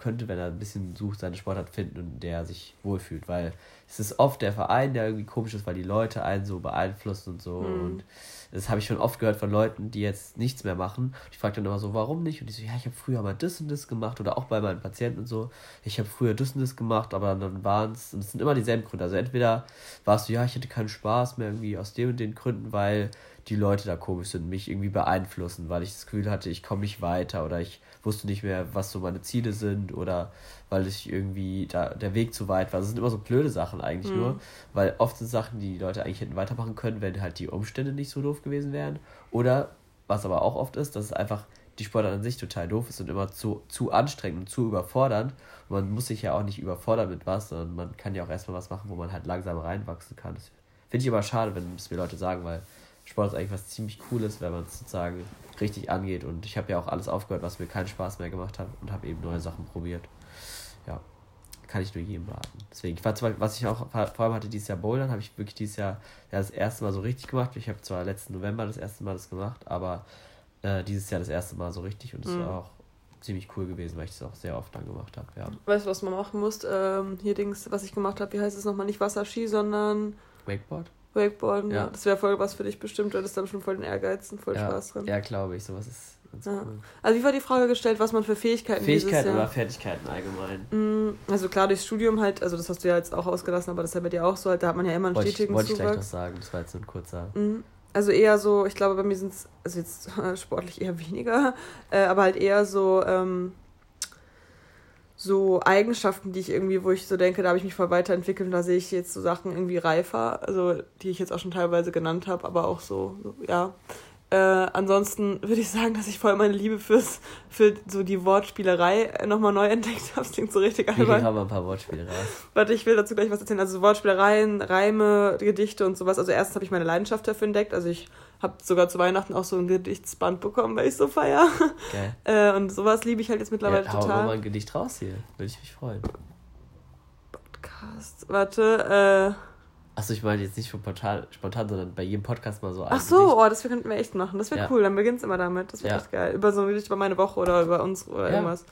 könnte, wenn er ein bisschen sucht, seine Sportart finden und der sich wohlfühlt. Weil es ist oft der Verein, der irgendwie komisch ist, weil die Leute einen so beeinflussen und so. Mhm. Und das habe ich schon oft gehört von Leuten, die jetzt nichts mehr machen. Ich frage dann immer so, warum nicht? Und die so, ja, ich habe früher mal das und das gemacht. Oder auch bei meinen Patienten und so, ich habe früher das und das gemacht, aber dann waren es, und es sind immer dieselben Gründe. Also entweder warst du, ja, ich hatte keinen Spaß mehr irgendwie aus dem und den Gründen, weil die Leute da komisch sind, mich irgendwie beeinflussen, weil ich das Gefühl hatte, ich komme nicht weiter oder ich wusste nicht mehr, was so meine Ziele sind oder weil ich irgendwie da der Weg zu weit war. Das sind immer so blöde Sachen eigentlich mhm. nur, weil oft sind Sachen, die die Leute eigentlich hätten weitermachen können, wenn halt die Umstände nicht so doof gewesen wären. Oder, was aber auch oft ist, dass es einfach die Sportart an sich total doof ist und immer zu, zu anstrengend und zu überfordernd. Und man muss sich ja auch nicht überfordern mit was, sondern man kann ja auch erstmal was machen, wo man halt langsam reinwachsen kann. Das finde ich aber schade, wenn es mir Leute sagen, weil Sport ist eigentlich was ziemlich Cooles, wenn man es sozusagen richtig angeht. Und ich habe ja auch alles aufgehört, was mir keinen Spaß mehr gemacht hat und habe eben neue Sachen probiert. Ja, kann ich nur jedem raten. Deswegen, ich war zwar, was ich auch vor allem hatte dieses Jahr Bouldern, habe ich wirklich dieses Jahr ja, das erste Mal so richtig gemacht. Ich habe zwar letzten November das erste Mal das gemacht, aber äh, dieses Jahr das erste Mal so richtig und es mhm. war auch ziemlich cool gewesen, weil ich das auch sehr oft dann gemacht habe. Ja. Weißt du, was man machen muss? Ähm, hier Dings, was ich gemacht habe, wie heißt es nochmal? Nicht Wasserski, sondern. Wakeboard? Wakeboarden, ja. Das wäre voll was für dich bestimmt, du hättest dann schon voll den Ehrgeiz und voll ja. Spaß drin. Ja, glaube ich, sowas ist ganz ja. cool. Also wie war die Frage gestellt, was man für Fähigkeiten Fähigkeiten oder Fertigkeiten allgemein? Mm, also klar, durchs Studium halt, also das hast du ja jetzt auch ausgelassen, aber das ist ja bei dir auch so, halt, da hat man ja immer einen wollte stetigen ich, Wollte ich gleich noch sagen, das war jetzt so ein kurzer... Mhm. Also eher so, ich glaube, bei mir sind es, also jetzt <laughs> sportlich eher weniger, äh, aber halt eher so... Ähm, so Eigenschaften, die ich irgendwie, wo ich so denke, da habe ich mich voll weiterentwickelt und da sehe ich jetzt so Sachen irgendwie reifer, also die ich jetzt auch schon teilweise genannt habe, aber auch so, so ja. Äh, ansonsten würde ich sagen, dass ich voll meine Liebe fürs, für so die Wortspielerei nochmal neu entdeckt habe. Das klingt so richtig albern. Wir haben ein paar Wortspiele raus. Warte, ich will dazu gleich was erzählen. Also Wortspielereien, Reime, Gedichte und sowas. Also erstens habe ich meine Leidenschaft dafür entdeckt. Also ich habe sogar zu Weihnachten auch so ein Gedichtsband bekommen, weil ich so feier. Okay. <laughs> Äh, und sowas liebe ich halt jetzt mittlerweile ja, total. Hau mal ein Gedicht raus hier. Würde ich mich freuen. Podcast. Warte, äh. Achso, ich meine jetzt nicht spontan, spontan, sondern bei jedem Podcast mal so Ach so, oh, das könnten wir echt machen. Das wäre ja. cool, dann beginnt es immer damit. Das wäre ja. echt geil. Über so ein Gedicht über meine Woche oder über uns oder ja. irgendwas.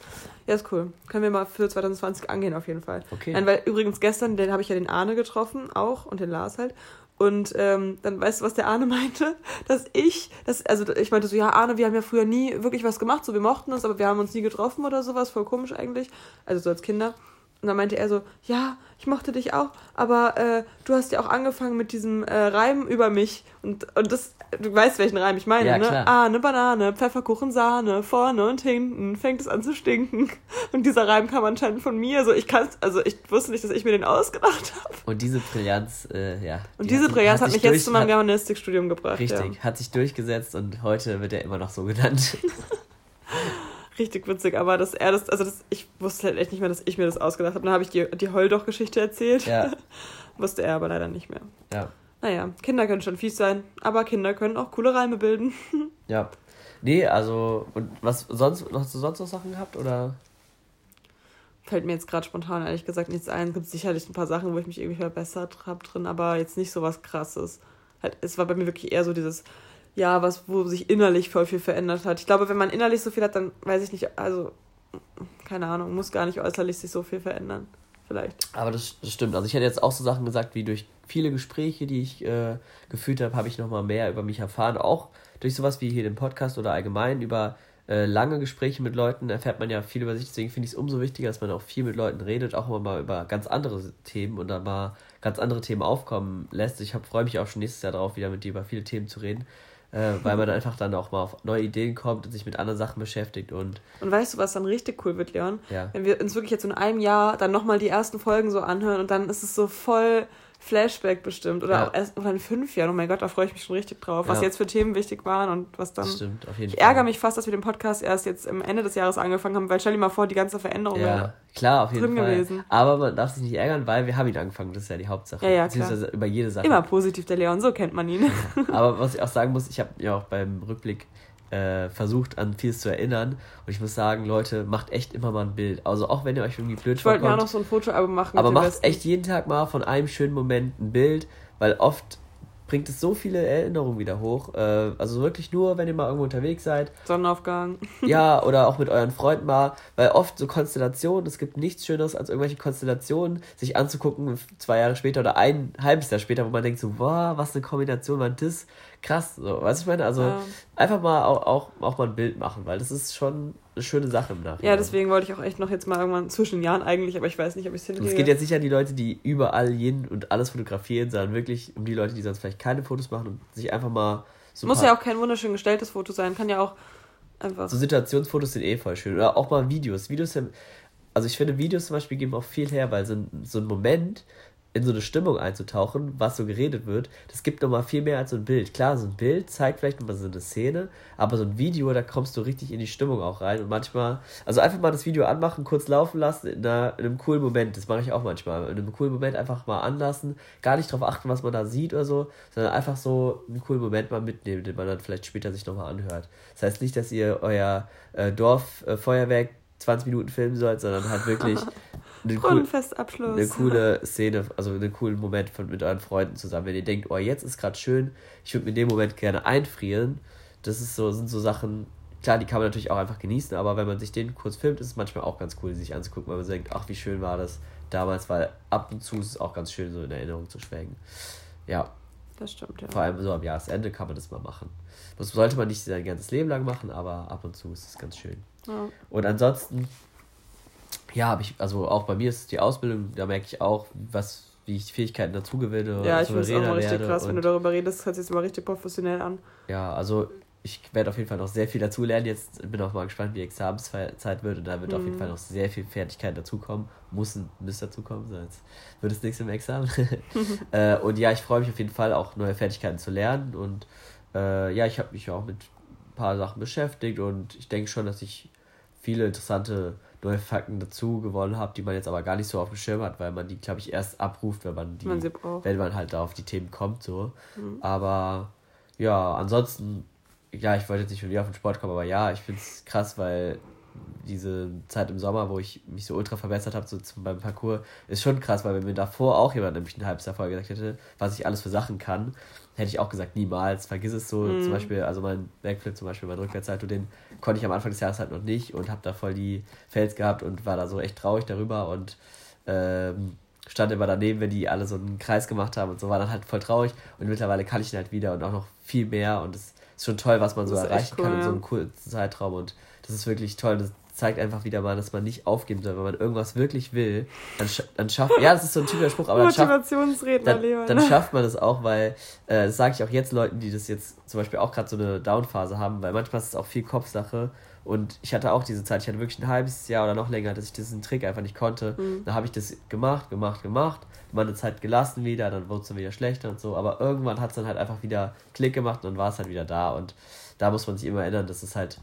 Ja, ist cool. Können wir mal für 2020 angehen auf jeden Fall. Okay. Nein, weil übrigens gestern, den habe ich ja den Arne getroffen, auch, und den Lars halt. Und ähm, dann weißt du, was der Arne <laughs> meinte? Dass ich, das, also ich meinte so, ja, Arne, wir haben ja früher nie wirklich was gemacht, so wir mochten uns, aber wir haben uns nie getroffen oder sowas, voll komisch eigentlich. Also so als Kinder. Und dann meinte er so, ja, ich mochte dich auch, aber äh, du hast ja auch angefangen mit diesem äh, Reim über mich. Und, und das, du weißt, welchen Reim ich meine, ja, ne? Ah, eine Banane, Pfefferkuchen, Sahne, vorne und hinten fängt es an zu stinken. <laughs> Und dieser Reim kam anscheinend von mir. Also ich kann also ich wusste nicht, dass ich mir den ausgedacht habe. Und diese Brillanz, äh, ja. Und die diese Brillanz hat, hat mich jetzt zu meinem Germanistikstudium gebracht. Richtig, ja. hat sich durchgesetzt und heute wird er immer noch so genannt. <laughs> richtig witzig, aber dass er das, also das, ich wusste halt echt nicht mehr, dass ich mir das ausgedacht habe. Dann habe ich die, die Heuldoch-Geschichte erzählt. Ja. <laughs> wusste er aber leider nicht mehr. Ja. Naja, Kinder können schon fies sein, aber Kinder können auch coole Reime bilden. <laughs> ja. Nee, also, und was sonst, hast du sonst noch Sachen gehabt oder? Fällt mir jetzt gerade spontan ehrlich gesagt nichts ein. Es gibt sicherlich ein paar Sachen, wo ich mich irgendwie verbessert habe drin, aber jetzt nicht so was krasses. Halt, es war bei mir wirklich eher so dieses, ja, was, wo sich innerlich voll viel verändert hat. Ich glaube, wenn man innerlich so viel hat, dann weiß ich nicht, also, keine Ahnung, muss gar nicht äußerlich sich so viel verändern. Vielleicht. Aber das, das stimmt. Also ich hätte jetzt auch so Sachen gesagt, wie durch viele Gespräche, die ich äh, geführt habe, habe ich nochmal mehr über mich erfahren. Auch durch sowas wie hier den Podcast oder allgemein über äh, lange Gespräche mit Leuten erfährt man ja viel über sich. Deswegen finde ich es umso wichtiger, dass man auch viel mit Leuten redet, auch immer mal über ganz andere Themen und dann mal ganz andere Themen aufkommen lässt. Ich freue mich auch schon nächstes Jahr darauf, wieder mit dir über viele Themen zu reden äh, weil man einfach dann auch mal auf neue Ideen kommt und sich mit anderen Sachen beschäftigt. Und, und weißt du, was dann richtig cool wird, Leon? Ja. Wenn wir uns wirklich jetzt in einem Jahr dann nochmal die ersten Folgen so anhören und dann ist es so voll Flashback bestimmt oder ja. auch erst oder in fünf Jahren. Oh mein Gott, da freue ich mich schon richtig drauf, ja. was jetzt für Themen wichtig waren und was dann. Stimmt, auf jeden ich Fall. ärgere mich fast, dass wir den Podcast erst jetzt am Ende des Jahres angefangen haben, weil stell dir mal vor, die ganze Veränderung ja, klar, auf jeden Fall. Gewesen. Aber man darf sich nicht ärgern, weil wir haben ihn angefangen, das ist ja die Hauptsache. Ja, ja, Beziehungsweise klar. über jede Sache. Immer positiv, der Leon, so kennt man ihn. Aber was ich auch sagen muss, ich habe ja auch beim Rückblick äh, versucht, an vieles zu erinnern. Und ich muss sagen, Leute, macht echt immer mal ein Bild. Also auch wenn ihr euch irgendwie blöd Ich wollte mir auch noch so ein Fotoalbum machen. Aber macht echt jeden Tag mal von einem schönen Moment ein Bild, weil oft bringt es so viele Erinnerungen wieder hoch. Äh, also wirklich nur, wenn ihr mal irgendwo unterwegs seid. Sonnenaufgang. <laughs> Ja, oder auch mit euren Freunden mal, weil oft so Konstellationen, es gibt nichts Schöneres als irgendwelche Konstellationen, sich anzugucken, zwei Jahre später oder ein halbes Jahr später, wo man denkt so, wow, was eine Kombination war das krass. So, was ich meine? Also ja. einfach mal auch, auch, auch mal ein Bild machen, weil das ist schon eine schöne Sache im Nachhinein. Ja, deswegen wollte ich auch echt noch jetzt mal irgendwann zwischen Jahren eigentlich, aber ich weiß nicht, ob ich es hinkriege. Es geht jetzt nicht an die Leute, die überall jeden und alles fotografieren, sondern wirklich um die Leute, die sonst vielleicht keine Fotos machen und sich einfach mal so. Muss ja auch kein wunderschön gestelltes Foto sein, kann ja auch einfach. So Situationsfotos sind eh voll schön. Oder auch mal Videos. Videos also ich finde, Videos zum Beispiel geben auch viel her, weil so ein, so ein Moment, in so eine Stimmung einzutauchen, was so geredet wird, das gibt nochmal viel mehr als so ein Bild. Klar, so ein Bild zeigt vielleicht nochmal so eine Szene, aber so ein Video, da kommst du richtig in die Stimmung auch rein und manchmal, also einfach mal das Video anmachen, kurz laufen lassen in, einer, in einem coolen Moment, das mache ich auch manchmal, in einem coolen Moment einfach mal anlassen, gar nicht darauf achten, was man da sieht oder so, sondern einfach so einen coolen Moment mal mitnehmen, den man dann vielleicht später sich nochmal anhört. Das heißt nicht, dass ihr euer äh, Dorffeuerwerk äh, 20 Minuten filmen sollt, sondern halt wirklich <laughs> eine, cool, eine coole Szene, also einen coolen Moment von, mit euren Freunden zusammen. Wenn ihr denkt, oh, jetzt ist gerade schön, ich würde mir in dem Moment gerne einfrieren. Das ist so, sind so Sachen, klar, die kann man natürlich auch einfach genießen, aber wenn man sich den kurz filmt, ist es manchmal auch ganz cool, sich anzugucken, weil man denkt, ach, wie schön war das damals, weil ab und zu ist es auch ganz schön, so in Erinnerung zu schwelgen. Ja. Das stimmt, ja. Vor allem so am Jahresende kann man das mal machen. Das sollte man nicht sein ganzes Leben lang machen, aber ab und zu ist es ganz schön. Ja. Und ansonsten ja, habe ich, also auch bei mir ist die Ausbildung, da merke ich auch, was, wie ich Fähigkeiten dazu gewinne. Ja, ich finde es auch mal richtig krass, wenn du darüber redest, hört sich das mal richtig professionell an. Ja, also ich werde auf jeden Fall noch sehr viel dazu lernen. Jetzt bin auch mal gespannt, wie Examenszeit wird und da wird mhm. auf jeden mhm. Fall noch sehr viel Fertigkeit dazukommen. Muss, muss dazukommen, sonst wird es nichts im Examen. <laughs> <laughs> äh, und ja, ich freue mich auf jeden Fall auch neue Fertigkeiten zu lernen und äh, ja, ich habe mich auch mit ein paar Sachen beschäftigt und ich denke schon, dass ich viele interessante neue Fakten dazu gewonnen habe, die man jetzt aber gar nicht so auf dem Schirm hat, weil man die, glaube ich, erst abruft, wenn man die, man wenn man halt da auf die Themen kommt, so. Mhm. Aber ja, ansonsten, ja, ich wollte jetzt nicht von dir auf den Sport kommen, aber ja, ich finde es krass, weil diese Zeit im Sommer, wo ich mich so ultra verbessert habe, so zum, beim Parcours, ist schon krass, weil wenn mir davor auch jemand nämlich ein halbes Jahr vorher gesagt hätte, was ich alles für Sachen kann, hätte ich auch gesagt, niemals, vergiss es so. Mhm. Zum Beispiel, also mein Backflip, zum Beispiel mein Rückwärtssalto, den konnte ich am Anfang des Jahres halt noch nicht und habe da voll die Fails gehabt und war da so echt traurig darüber und ähm, stand immer daneben, wenn die alle so einen Kreis gemacht haben und so, war dann halt voll traurig und mittlerweile kann ich ihn halt wieder und auch noch viel mehr und es ist schon toll, was man so erreichen cool, kann in so einem kurzen Zeitraum und das ist wirklich toll. Das zeigt einfach wieder mal, dass man nicht aufgeben soll. Wenn man irgendwas wirklich will, dann, sch dann schafft Ja, das ist so ein typischer Spruch, aber dann schafft, dann, Leon. dann schafft man das auch, weil äh, das sage ich auch jetzt Leuten, die das jetzt zum Beispiel auch gerade so eine Downphase haben, weil manchmal ist es auch viel Kopfsache. Und ich hatte auch diese Zeit, ich hatte wirklich ein halbes Jahr oder noch länger, dass ich diesen Trick einfach nicht konnte. Mhm. Dann habe ich das gemacht, gemacht, gemacht, mal eine Zeit gelassen wieder, dann wurde es dann wieder schlechter und so. Aber irgendwann hat es dann halt einfach wieder Klick gemacht und dann war es halt wieder da. Und da muss man sich immer erinnern, dass es halt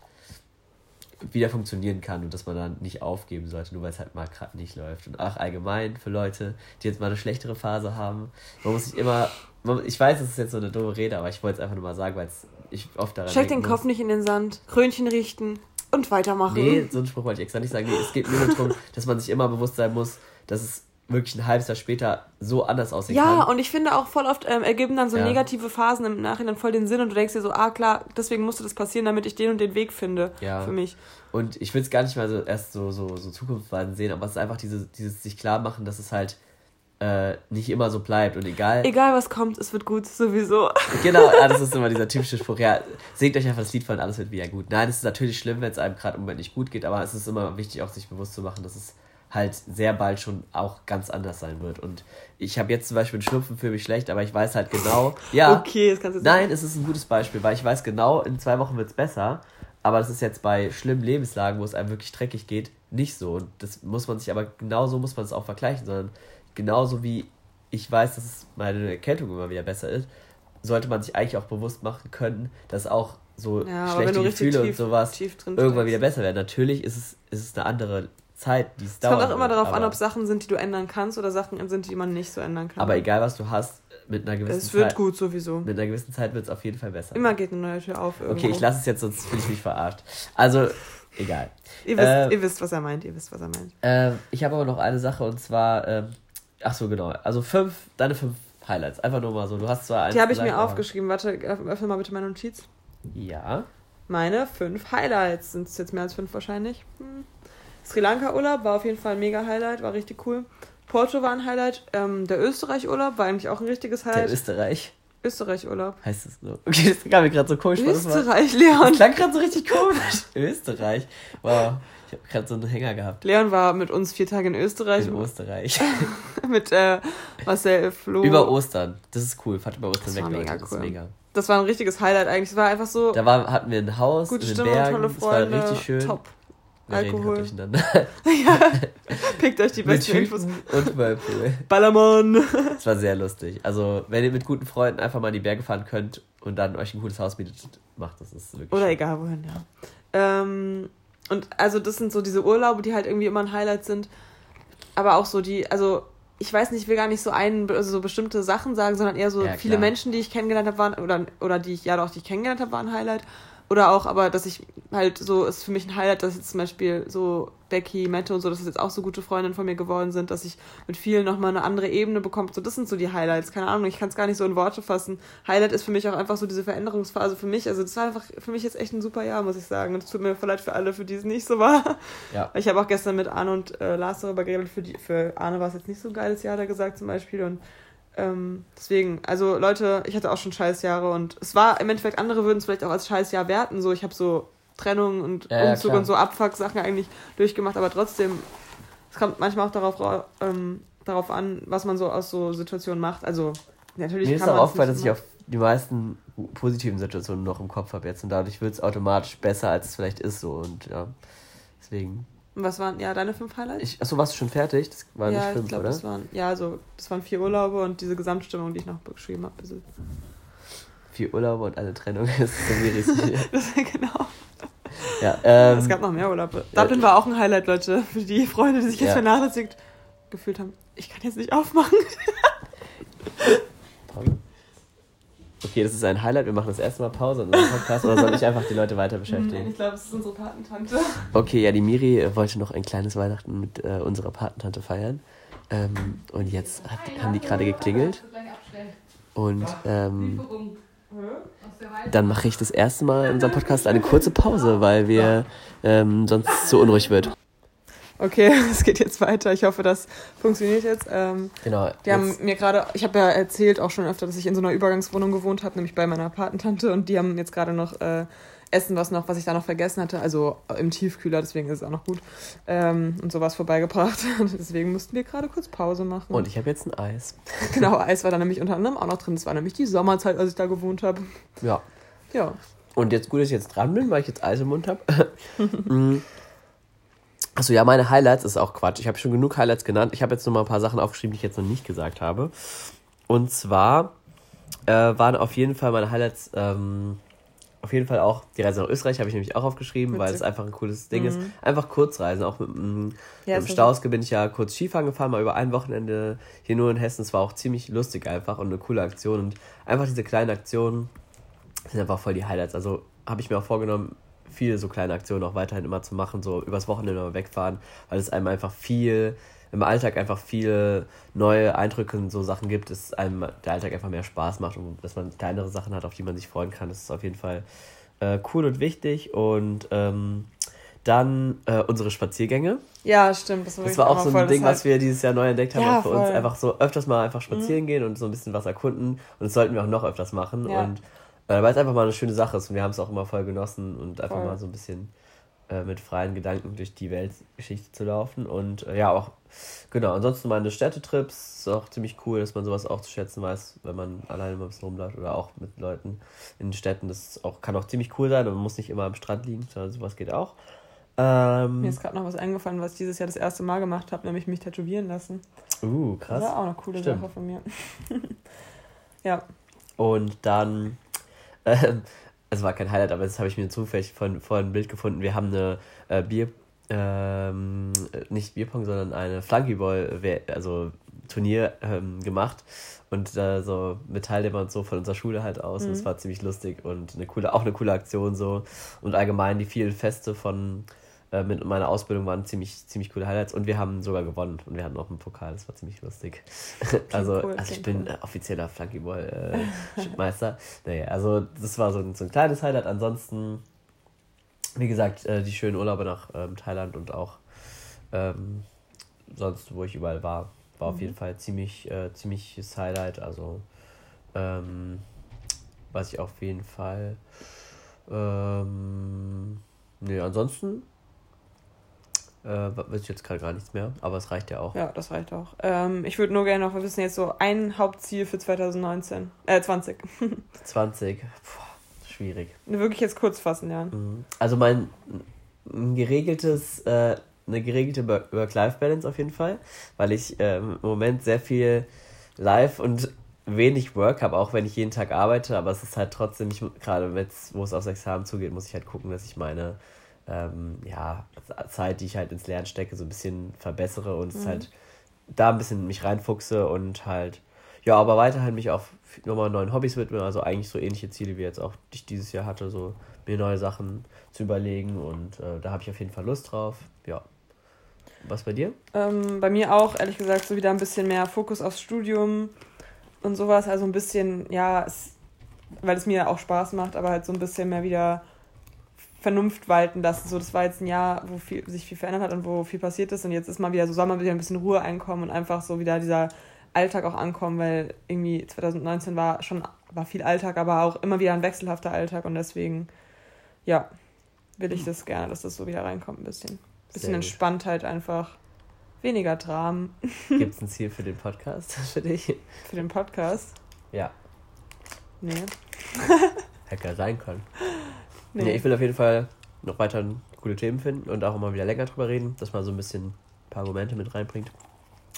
wieder funktionieren kann und dass man dann nicht aufgeben sollte, nur weil es halt mal gerade nicht läuft. Und auch allgemein für Leute, die jetzt mal eine schlechtere Phase haben, man muss sich immer, man, ich weiß, das ist jetzt so eine dumme Rede, aber ich wollte es einfach nur mal sagen, weil ich oft daran Steck den Kopf nicht in den Sand, Krönchen richten und weitermachen. Nee, so einen Spruch wollte ich extra nicht sagen. Nee, es geht nur darum, dass man sich immer bewusst sein muss, dass es wirklich ein halbes Jahr später so anders aussehen ja, kann. Ja, und ich finde auch voll oft ähm, ergeben dann so Ja. negative Phasen im Nachhinein voll den Sinn und du denkst dir so, ah klar, deswegen musste das passieren, damit ich den und den Weg finde Ja. für mich. Und ich will es gar nicht mal so erst so, so, so zukunftsweisend sehen, aber es ist einfach diese, dieses sich klar machen, dass es halt äh, nicht immer so bleibt und egal. Egal was kommt, es wird gut, sowieso. <laughs> Genau, ja, das ist immer dieser typische Spruch. Ja, singt euch einfach das Lied von alles wird wieder gut. Nein, es ist natürlich schlimm, wenn es einem gerade im Moment nicht gut geht, aber es ist immer wichtig, auch sich bewusst zu machen, dass es halt sehr bald schon auch ganz anders sein wird. Und ich habe jetzt zum Beispiel einen Schnupfen für mich schlecht, aber ich weiß halt genau, <laughs> ja. Okay, das kannst du Nein, es ist ein gutes Beispiel, weil ich weiß genau, in zwei Wochen wird es besser. Aber das ist jetzt bei schlimmen Lebenslagen, wo es einem wirklich dreckig geht, nicht so. Und das muss man sich aber genauso muss man es auch vergleichen, sondern genauso wie ich weiß, dass meine Erkältung immer wieder besser ist, sollte man sich eigentlich auch bewusst machen können, dass auch so Ja, schlechte Gefühle und tief- sowas tief drin irgendwann wieder besser werden. Natürlich ist es, ist es eine andere Zeit, die es Es dauert. kommt auch immer darauf an, ob es Sachen sind, die du ändern kannst oder Sachen sind, die man nicht so ändern kann. aber egal, was du hast, mit einer gewissen es wird Zeit, gut sowieso. mit einer gewissen Zeit wird es auf jeden Fall besser. Immer geht eine neue Tür auf. Irgendwo. Okay, ich lasse es jetzt, sonst fühle ich mich verarscht. Also, egal. Ihr wisst, Äh, ihr wisst, was er meint. Ihr wisst, was er meint. Ähm, ich habe aber noch eine Sache und zwar, ähm, ach so, genau. Also fünf, deine fünf Highlights. Einfach nur mal so. Du hast zwar eins Die habe ich mir aufgeschrieben. Warte, öffne mal bitte meine Notiz. Ja. Meine fünf Highlights. Sind es jetzt mehr als fünf wahrscheinlich? Hm. Sri Lanka-Urlaub war auf jeden Fall ein mega Highlight, war richtig cool. Porto war ein Highlight. Ähm, der Österreich-Urlaub war eigentlich auch ein richtiges Der Highlight. Österreich. Österreich-Urlaub. Heißt es so? Okay, das kam mir gerade so komisch vor. Das war- Österreich, Das Leon. klang gerade so richtig komisch. <laughs> Österreich. Wow. Ich habe gerade so einen Hänger gehabt. Leon war mit uns vier Tage in Österreich. In Österreich. <laughs> mit äh, Marcel, Flo. Über Ostern. Das ist cool. Fahrt über Ostern Das weg, war Leute. mega Das cool. ist mega. Das war ein richtiges Highlight eigentlich. Es war einfach so Da war, hatten wir ein Haus gute in den Stimmung, Bergen. tolle Das war Freunde. richtig schön. Top. Wir Alkohol. durcheinander. <laughs> <laughs> Pickt euch die besten Infos. Und Whirlpool. Ballermann. Es war sehr lustig. Also, wenn ihr mit guten Freunden einfach mal in die Berge fahren könnt und dann euch ein gutes Haus mietet, macht das. Das ist wirklich Oder schön. egal wohin, ja. Ähm, und also das sind so diese Urlaube, die halt irgendwie immer ein Highlight sind. Aber auch so die, also ich weiß nicht, ich will gar nicht so ein, also so bestimmte Sachen sagen, sondern eher so Ja, viele. Menschen, die ich kennengelernt habe, waren, oder, oder die ich, ja doch, die ich kennengelernt habe, waren ein Highlight. Oder auch, aber dass ich halt so, ist für mich ein Highlight, dass jetzt zum Beispiel so Becky, Mette und so, dass das jetzt auch so gute Freundinnen von mir geworden sind, dass ich mit vielen nochmal eine andere Ebene bekomme. So, das sind so die Highlights. Keine Ahnung, ich kann es gar nicht so in Worte fassen. Highlight ist für mich auch einfach so diese Veränderungsphase für mich. Also, das war einfach für mich jetzt echt ein super Jahr, muss ich sagen. Und es tut mir voll leid für alle, für die es nicht so war. Ja. Ich habe auch gestern mit Arne und äh, Lars darüber geredet. Für, die, für Arne war es jetzt nicht so ein geiles Jahr, er gesagt zum Beispiel. Und ähm, deswegen, also Leute, ich hatte auch schon scheiß Jahre und es war im Endeffekt, andere würden es vielleicht auch als scheiß Jahr werten. So, ich habe so Trennung und Ja, ja, Umzug klar. und so Abfuck-Sachen eigentlich durchgemacht, aber trotzdem, es kommt manchmal auch darauf, ra- ähm, darauf an, was man so aus so Situationen macht. Also, natürlich Mir ist auch aufgefallen, dass ich auf die meisten positiven Situationen noch im Kopf habe jetzt und dadurch wird es automatisch besser, als es vielleicht ist so und ja. Deswegen. Und Was waren, ja, deine fünf Highlights? Ich, achso, warst du schon fertig? Das waren ja, nicht ich fünf, glaube, oder? das waren, ja, also, das waren vier Urlaube und diese Gesamtstimmung, die ich noch beschrieben habe. Vier Urlaube und eine Trennung <laughs> ist so schwierig. <laughs> das, genau. ja, ähm, es gab noch mehr Urlaube. Dublin war auch ein Highlight, Leute, für die Freunde, die sich jetzt Ja. vernachlässigt gefühlt haben. Ich kann jetzt nicht aufmachen. Okay, das ist ein Highlight. Wir machen das erste Mal Pause in unserem Podcast oder soll ich einfach die Leute weiter beschäftigen? ich glaube, es ist unsere Patentante. Okay, ja, die Miri wollte noch ein kleines Weihnachten mit äh, unserer Patentante feiern. Ähm, und jetzt hat, haben die gerade geklingelt. Und ähm, dann mache ich das erste Mal in unserem Podcast eine kurze Pause, weil wir ähm, sonst zu unruhig wird. Okay, <laughs> es geht jetzt weiter. Ich hoffe, das funktioniert jetzt. Ähm, Genau. die haben jetzt- mir gerade, ich habe ja erzählt auch schon öfter, dass ich in so einer Übergangswohnung gewohnt habe, nämlich bei meiner Patentante. Und die haben jetzt gerade noch äh, Essen, was noch, was ich da noch vergessen hatte, also im Tiefkühler, deswegen ist es auch noch gut. Ähm, und sowas vorbeigebracht. <laughs> Und deswegen mussten wir gerade kurz Pause machen. und ich habe jetzt ein Eis. <laughs> genau, Eis war da nämlich unter anderem auch noch drin. Es war nämlich die Sommerzeit, als ich da gewohnt habe. Ja. Ja. Und jetzt gut, dass ich jetzt dran bin, weil ich jetzt Eis im Mund habe. Achso, ja, meine Highlights ist auch Quatsch. Ich habe schon genug Highlights genannt. Ich habe jetzt noch mal ein paar Sachen aufgeschrieben, die ich jetzt noch nicht gesagt habe. Und zwar äh, waren auf jeden Fall meine Highlights, ähm, auf jeden Fall auch die Reise nach Österreich, habe ich nämlich auch aufgeschrieben, weil es Witzig. einfach ein cooles Ding ist. Einfach Kurzreisen, auch mit, Ja, mit ist dem ja Stauske bin ich ja kurz Skifahren gefahren, mal über ein Wochenende hier nur in Hessen. Es war auch ziemlich lustig einfach und eine coole Aktion. Und einfach diese kleinen Aktionen sind einfach voll die Highlights. Also habe ich mir auch vorgenommen, viele so kleine Aktionen auch weiterhin immer zu machen, so übers Wochenende mal wegfahren, weil es einem einfach viel, im Alltag einfach viele neue Eindrücke und so Sachen gibt, dass einem der Alltag einfach mehr Spaß macht und dass man kleinere Sachen hat, auf die man sich freuen kann. Das ist auf jeden Fall äh, cool und wichtig. Und ähm, dann äh, unsere Spaziergänge. Ja, stimmt. Das war, das war auch so ein Ding, was wir dieses Jahr neu entdeckt haben. Ja, für voll. uns einfach so öfters mal einfach spazieren Mhm. gehen und so ein bisschen was erkunden. Und das sollten wir auch noch öfters machen. Ja. Und weil es einfach mal eine schöne Sache ist und wir haben es auch immer voll genossen und einfach Voll. mal so ein bisschen äh, mit freien Gedanken durch die Weltgeschichte zu laufen. Und äh, ja, auch, genau, ansonsten meine Städtetrips ist auch ziemlich cool, dass man sowas auch zu schätzen weiß, wenn man alleine mal ein bisschen rumläuft oder auch mit Leuten in den Städten. Das auch, kann auch ziemlich cool sein und man muss nicht immer am Strand liegen, sondern sowas geht auch. Ähm, Mir ist gerade noch was eingefallen, was ich dieses Jahr das erste Mal gemacht habe, nämlich mich tätowieren lassen. uh, krass. Das war auch eine coole Stimmt. Sache von mir. <laughs> ja. Und dann, ähm, es war kein Highlight, aber das habe ich mir zufällig von, vorhin ein Bild gefunden. Wir haben eine äh, Bier, ähm, nicht Bierpong, sondern eine Flunkyball, also Turnier ähm, gemacht und äh, so mit Teilnehmern und so von unserer Schule halt aus. Und es Mhm. war ziemlich lustig und eine coole, auch eine coole Aktion so. Und allgemein die vielen Feste von äh, mit meiner Ausbildung waren ziemlich, ziemlich coole Highlights und wir haben sogar gewonnen und wir hatten auch einen Pokal, das war ziemlich lustig. also, cool, also ich bin cool. äh, <laughs> offizieller Flunkyball-Meister. naja, also das war so ein, so ein kleines Highlight. Ansonsten, wie gesagt, äh, die schönen Urlaube nach ähm, Thailand und auch ähm, sonst, wo ich überall war, war auf Mhm. jeden Fall ziemlich, äh, ziemliches Highlight. Also, ähm, was ich auf jeden Fall. Ähm, nee, ansonsten äh, weiß ich jetzt gerade gar nichts mehr, aber es reicht ja auch. Ja, das reicht auch. Ähm, ich würde nur gerne noch wissen, jetzt so ein Hauptziel für 2019. Äh, 20. 20, Puh, schwierig. Wirklich jetzt kurz fassen, ja. Mhm. Also mein ein geregeltes, äh, eine geregelte Work- Work-Life-Balance auf jeden Fall, weil ich ähm, im Moment sehr viel Live und wenig Work habe, auch wenn ich jeden Tag arbeite, aber es ist halt trotzdem, ich, gerade jetzt, wo es aufs Examen zugeht, muss ich halt gucken, dass ich meine ähm, ja, Zeit, die ich halt ins Lernen stecke, so ein bisschen verbessere und es Mhm. halt da ein bisschen mich reinfuchse und halt, ja, aber weiterhin mich auch nochmal neuen Hobbys widme, also eigentlich so ähnliche Ziele wie jetzt auch ich dieses Jahr hatte, so mir neue Sachen zu überlegen und äh, da habe ich auf jeden Fall Lust drauf. Ja. Was bei dir? Ähm, bei mir auch, ehrlich gesagt, so wieder ein bisschen mehr Fokus aufs Studium und sowas. Also ein bisschen, ja, es, weil es mir auch Spaß macht, aber halt so ein bisschen mehr wieder Vernunft walten lassen. So, das war jetzt ein Jahr, wo viel, sich viel verändert hat und wo viel passiert ist. Und jetzt ist mal wieder so, soll mal wieder ein bisschen Ruhe einkommen und einfach so wieder dieser Alltag auch ankommen, weil irgendwie 2019 war schon war viel Alltag, aber auch immer wieder ein wechselhafter Alltag. Und deswegen, ja, will ich das gerne, dass das so wieder reinkommt ein bisschen. Bisschen Sehr gut. Entspanntheit einfach. Weniger Dramen <laughs> Gibt es ein Ziel für den Podcast <laughs> für dich? für den Podcast. Ja, Nee. hätte ja sein können. <laughs> Nee. Nee. ich will auf jeden Fall noch weiter coole Themen finden und auch immer wieder länger drüber reden, dass man so ein bisschen ein paar Argumente mit reinbringt.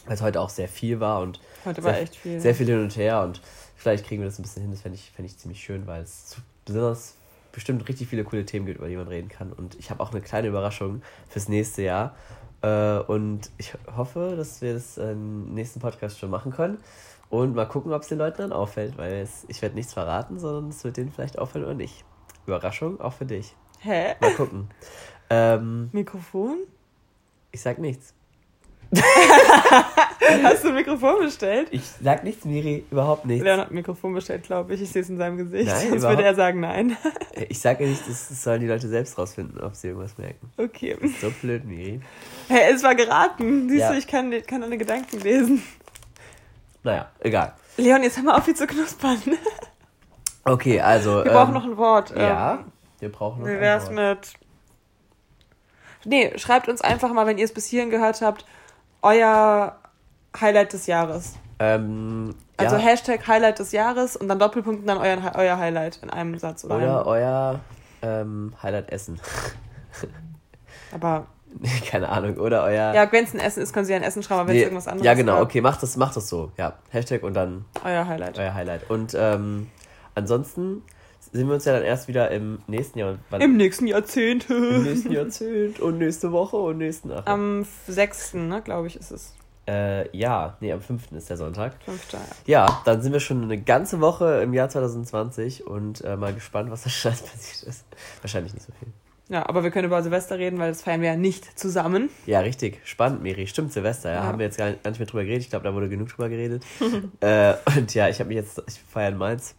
Weil es heute auch sehr viel war und Heute war sehr- echt viel. sehr viel hin und her und vielleicht kriegen wir das ein bisschen hin. Das fände ich, fänd ich ziemlich schön, weil es besonders bestimmt richtig viele coole Themen gibt, über die man reden kann. Und ich habe auch eine kleine Überraschung fürs nächste Jahr. Äh, und ich hoffe, dass wir das im nächsten Podcast schon machen können. Und mal gucken, ob es den Leuten dann auffällt, weil es, ich werde nichts verraten, sondern es wird denen vielleicht auffallen oder nicht. Überraschung auch für dich. Hä? Mal gucken. ähm, Mikrofon? ich sag nichts. <laughs> Hast du ein Mikrofon bestellt? Ich sag nichts, Miri, überhaupt nichts. Leon hat ein Mikrofon bestellt, glaube ich. Ich sehe es in seinem Gesicht. Nein, Sonst würde er sagen nein. Ich sage nicht, das das sollen die Leute selbst rausfinden, ob sie irgendwas merken. Okay. So blöd, Miri. Hey, es war geraten. Siehst Ja. du, ich kann, kann deine Gedanken lesen. Naja, egal. Leon, jetzt hör mal auf, hier zu knuspern. Okay, also. Wir brauchen noch ein Wort. Ja, wir brauchen Ähm, noch Wie ein wär's Wort. mit. Nee, schreibt uns einfach mal, wenn ihr es bis hierhin gehört habt, euer Highlight des Jahres. Ähm, Also ja, Hashtag Highlight des Jahres und dann Doppelpunkt und dann euer, euer Highlight in einem Satz. Oder, oder einem, euer ähm, Highlight Essen. <laughs> aber Keine Ahnung. Oder euer. ja, wenn es ein Essen ist, können sie ein Essen schreiben, aber wenn es Nee, irgendwas anderes ja, genau, war, okay, macht das, macht das so. Ja, Hashtag und dann euer Highlight. euer Highlight. Und ähm, ansonsten sehen wir uns ja dann erst wieder im nächsten Jahr. Und wann- Im nächsten Jahrzehnt. <laughs> im nächsten Jahrzehnt und nächste Woche und nächsten Ach, Am 6., ne, glaube ich, ist es. äh, Ja, nee, am 5. ist der Sonntag. 5. Ja. Ja, dann sind wir schon eine ganze Woche im Jahr 2020 und äh, mal gespannt, was da alles passiert ist. Wahrscheinlich nicht so viel. Ja, aber wir können über Silvester reden, weil das feiern wir ja nicht zusammen. Ja, richtig. Spannend, Miri. Stimmt, Silvester. Ja. Ja. Haben wir jetzt gar nicht, gar nicht mehr drüber geredet. Ich glaube, da wurde genug drüber geredet. <laughs> äh, und ja, ich habe mich jetzt, ich feiere in Mainz.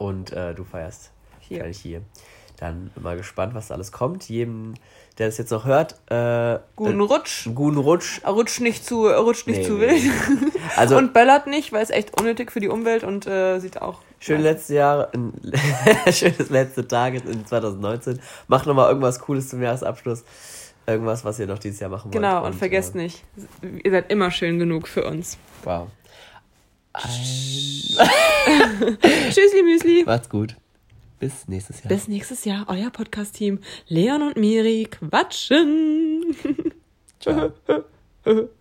Und äh, du feierst Hier. wahrscheinlich hier. Dann mal gespannt, was da alles kommt. Jedem, der das jetzt noch hört, äh, Guten äh, Rutsch. guten Rutsch. Rutscht nicht zu, rutscht nicht Nee, zu nee, wild. <laughs> Also, und böllert nicht, weil es echt unnötig für die Umwelt und äh, sieht auch. schön letzte Jahr, ein <laughs> schönes letzte Tage in 2019. Macht nochmal irgendwas Cooles zum Jahresabschluss. Irgendwas, was ihr noch dieses Jahr machen wollt. Genau, und, vergesst äh, nicht, ihr seid immer schön genug für uns. Wow. Ein <laughs> Tschüssli Müsli. Macht's gut. Bis nächstes Jahr. Bis nächstes Jahr, euer Podcast-Team Leon und Miri quatschen. Ciao. <laughs>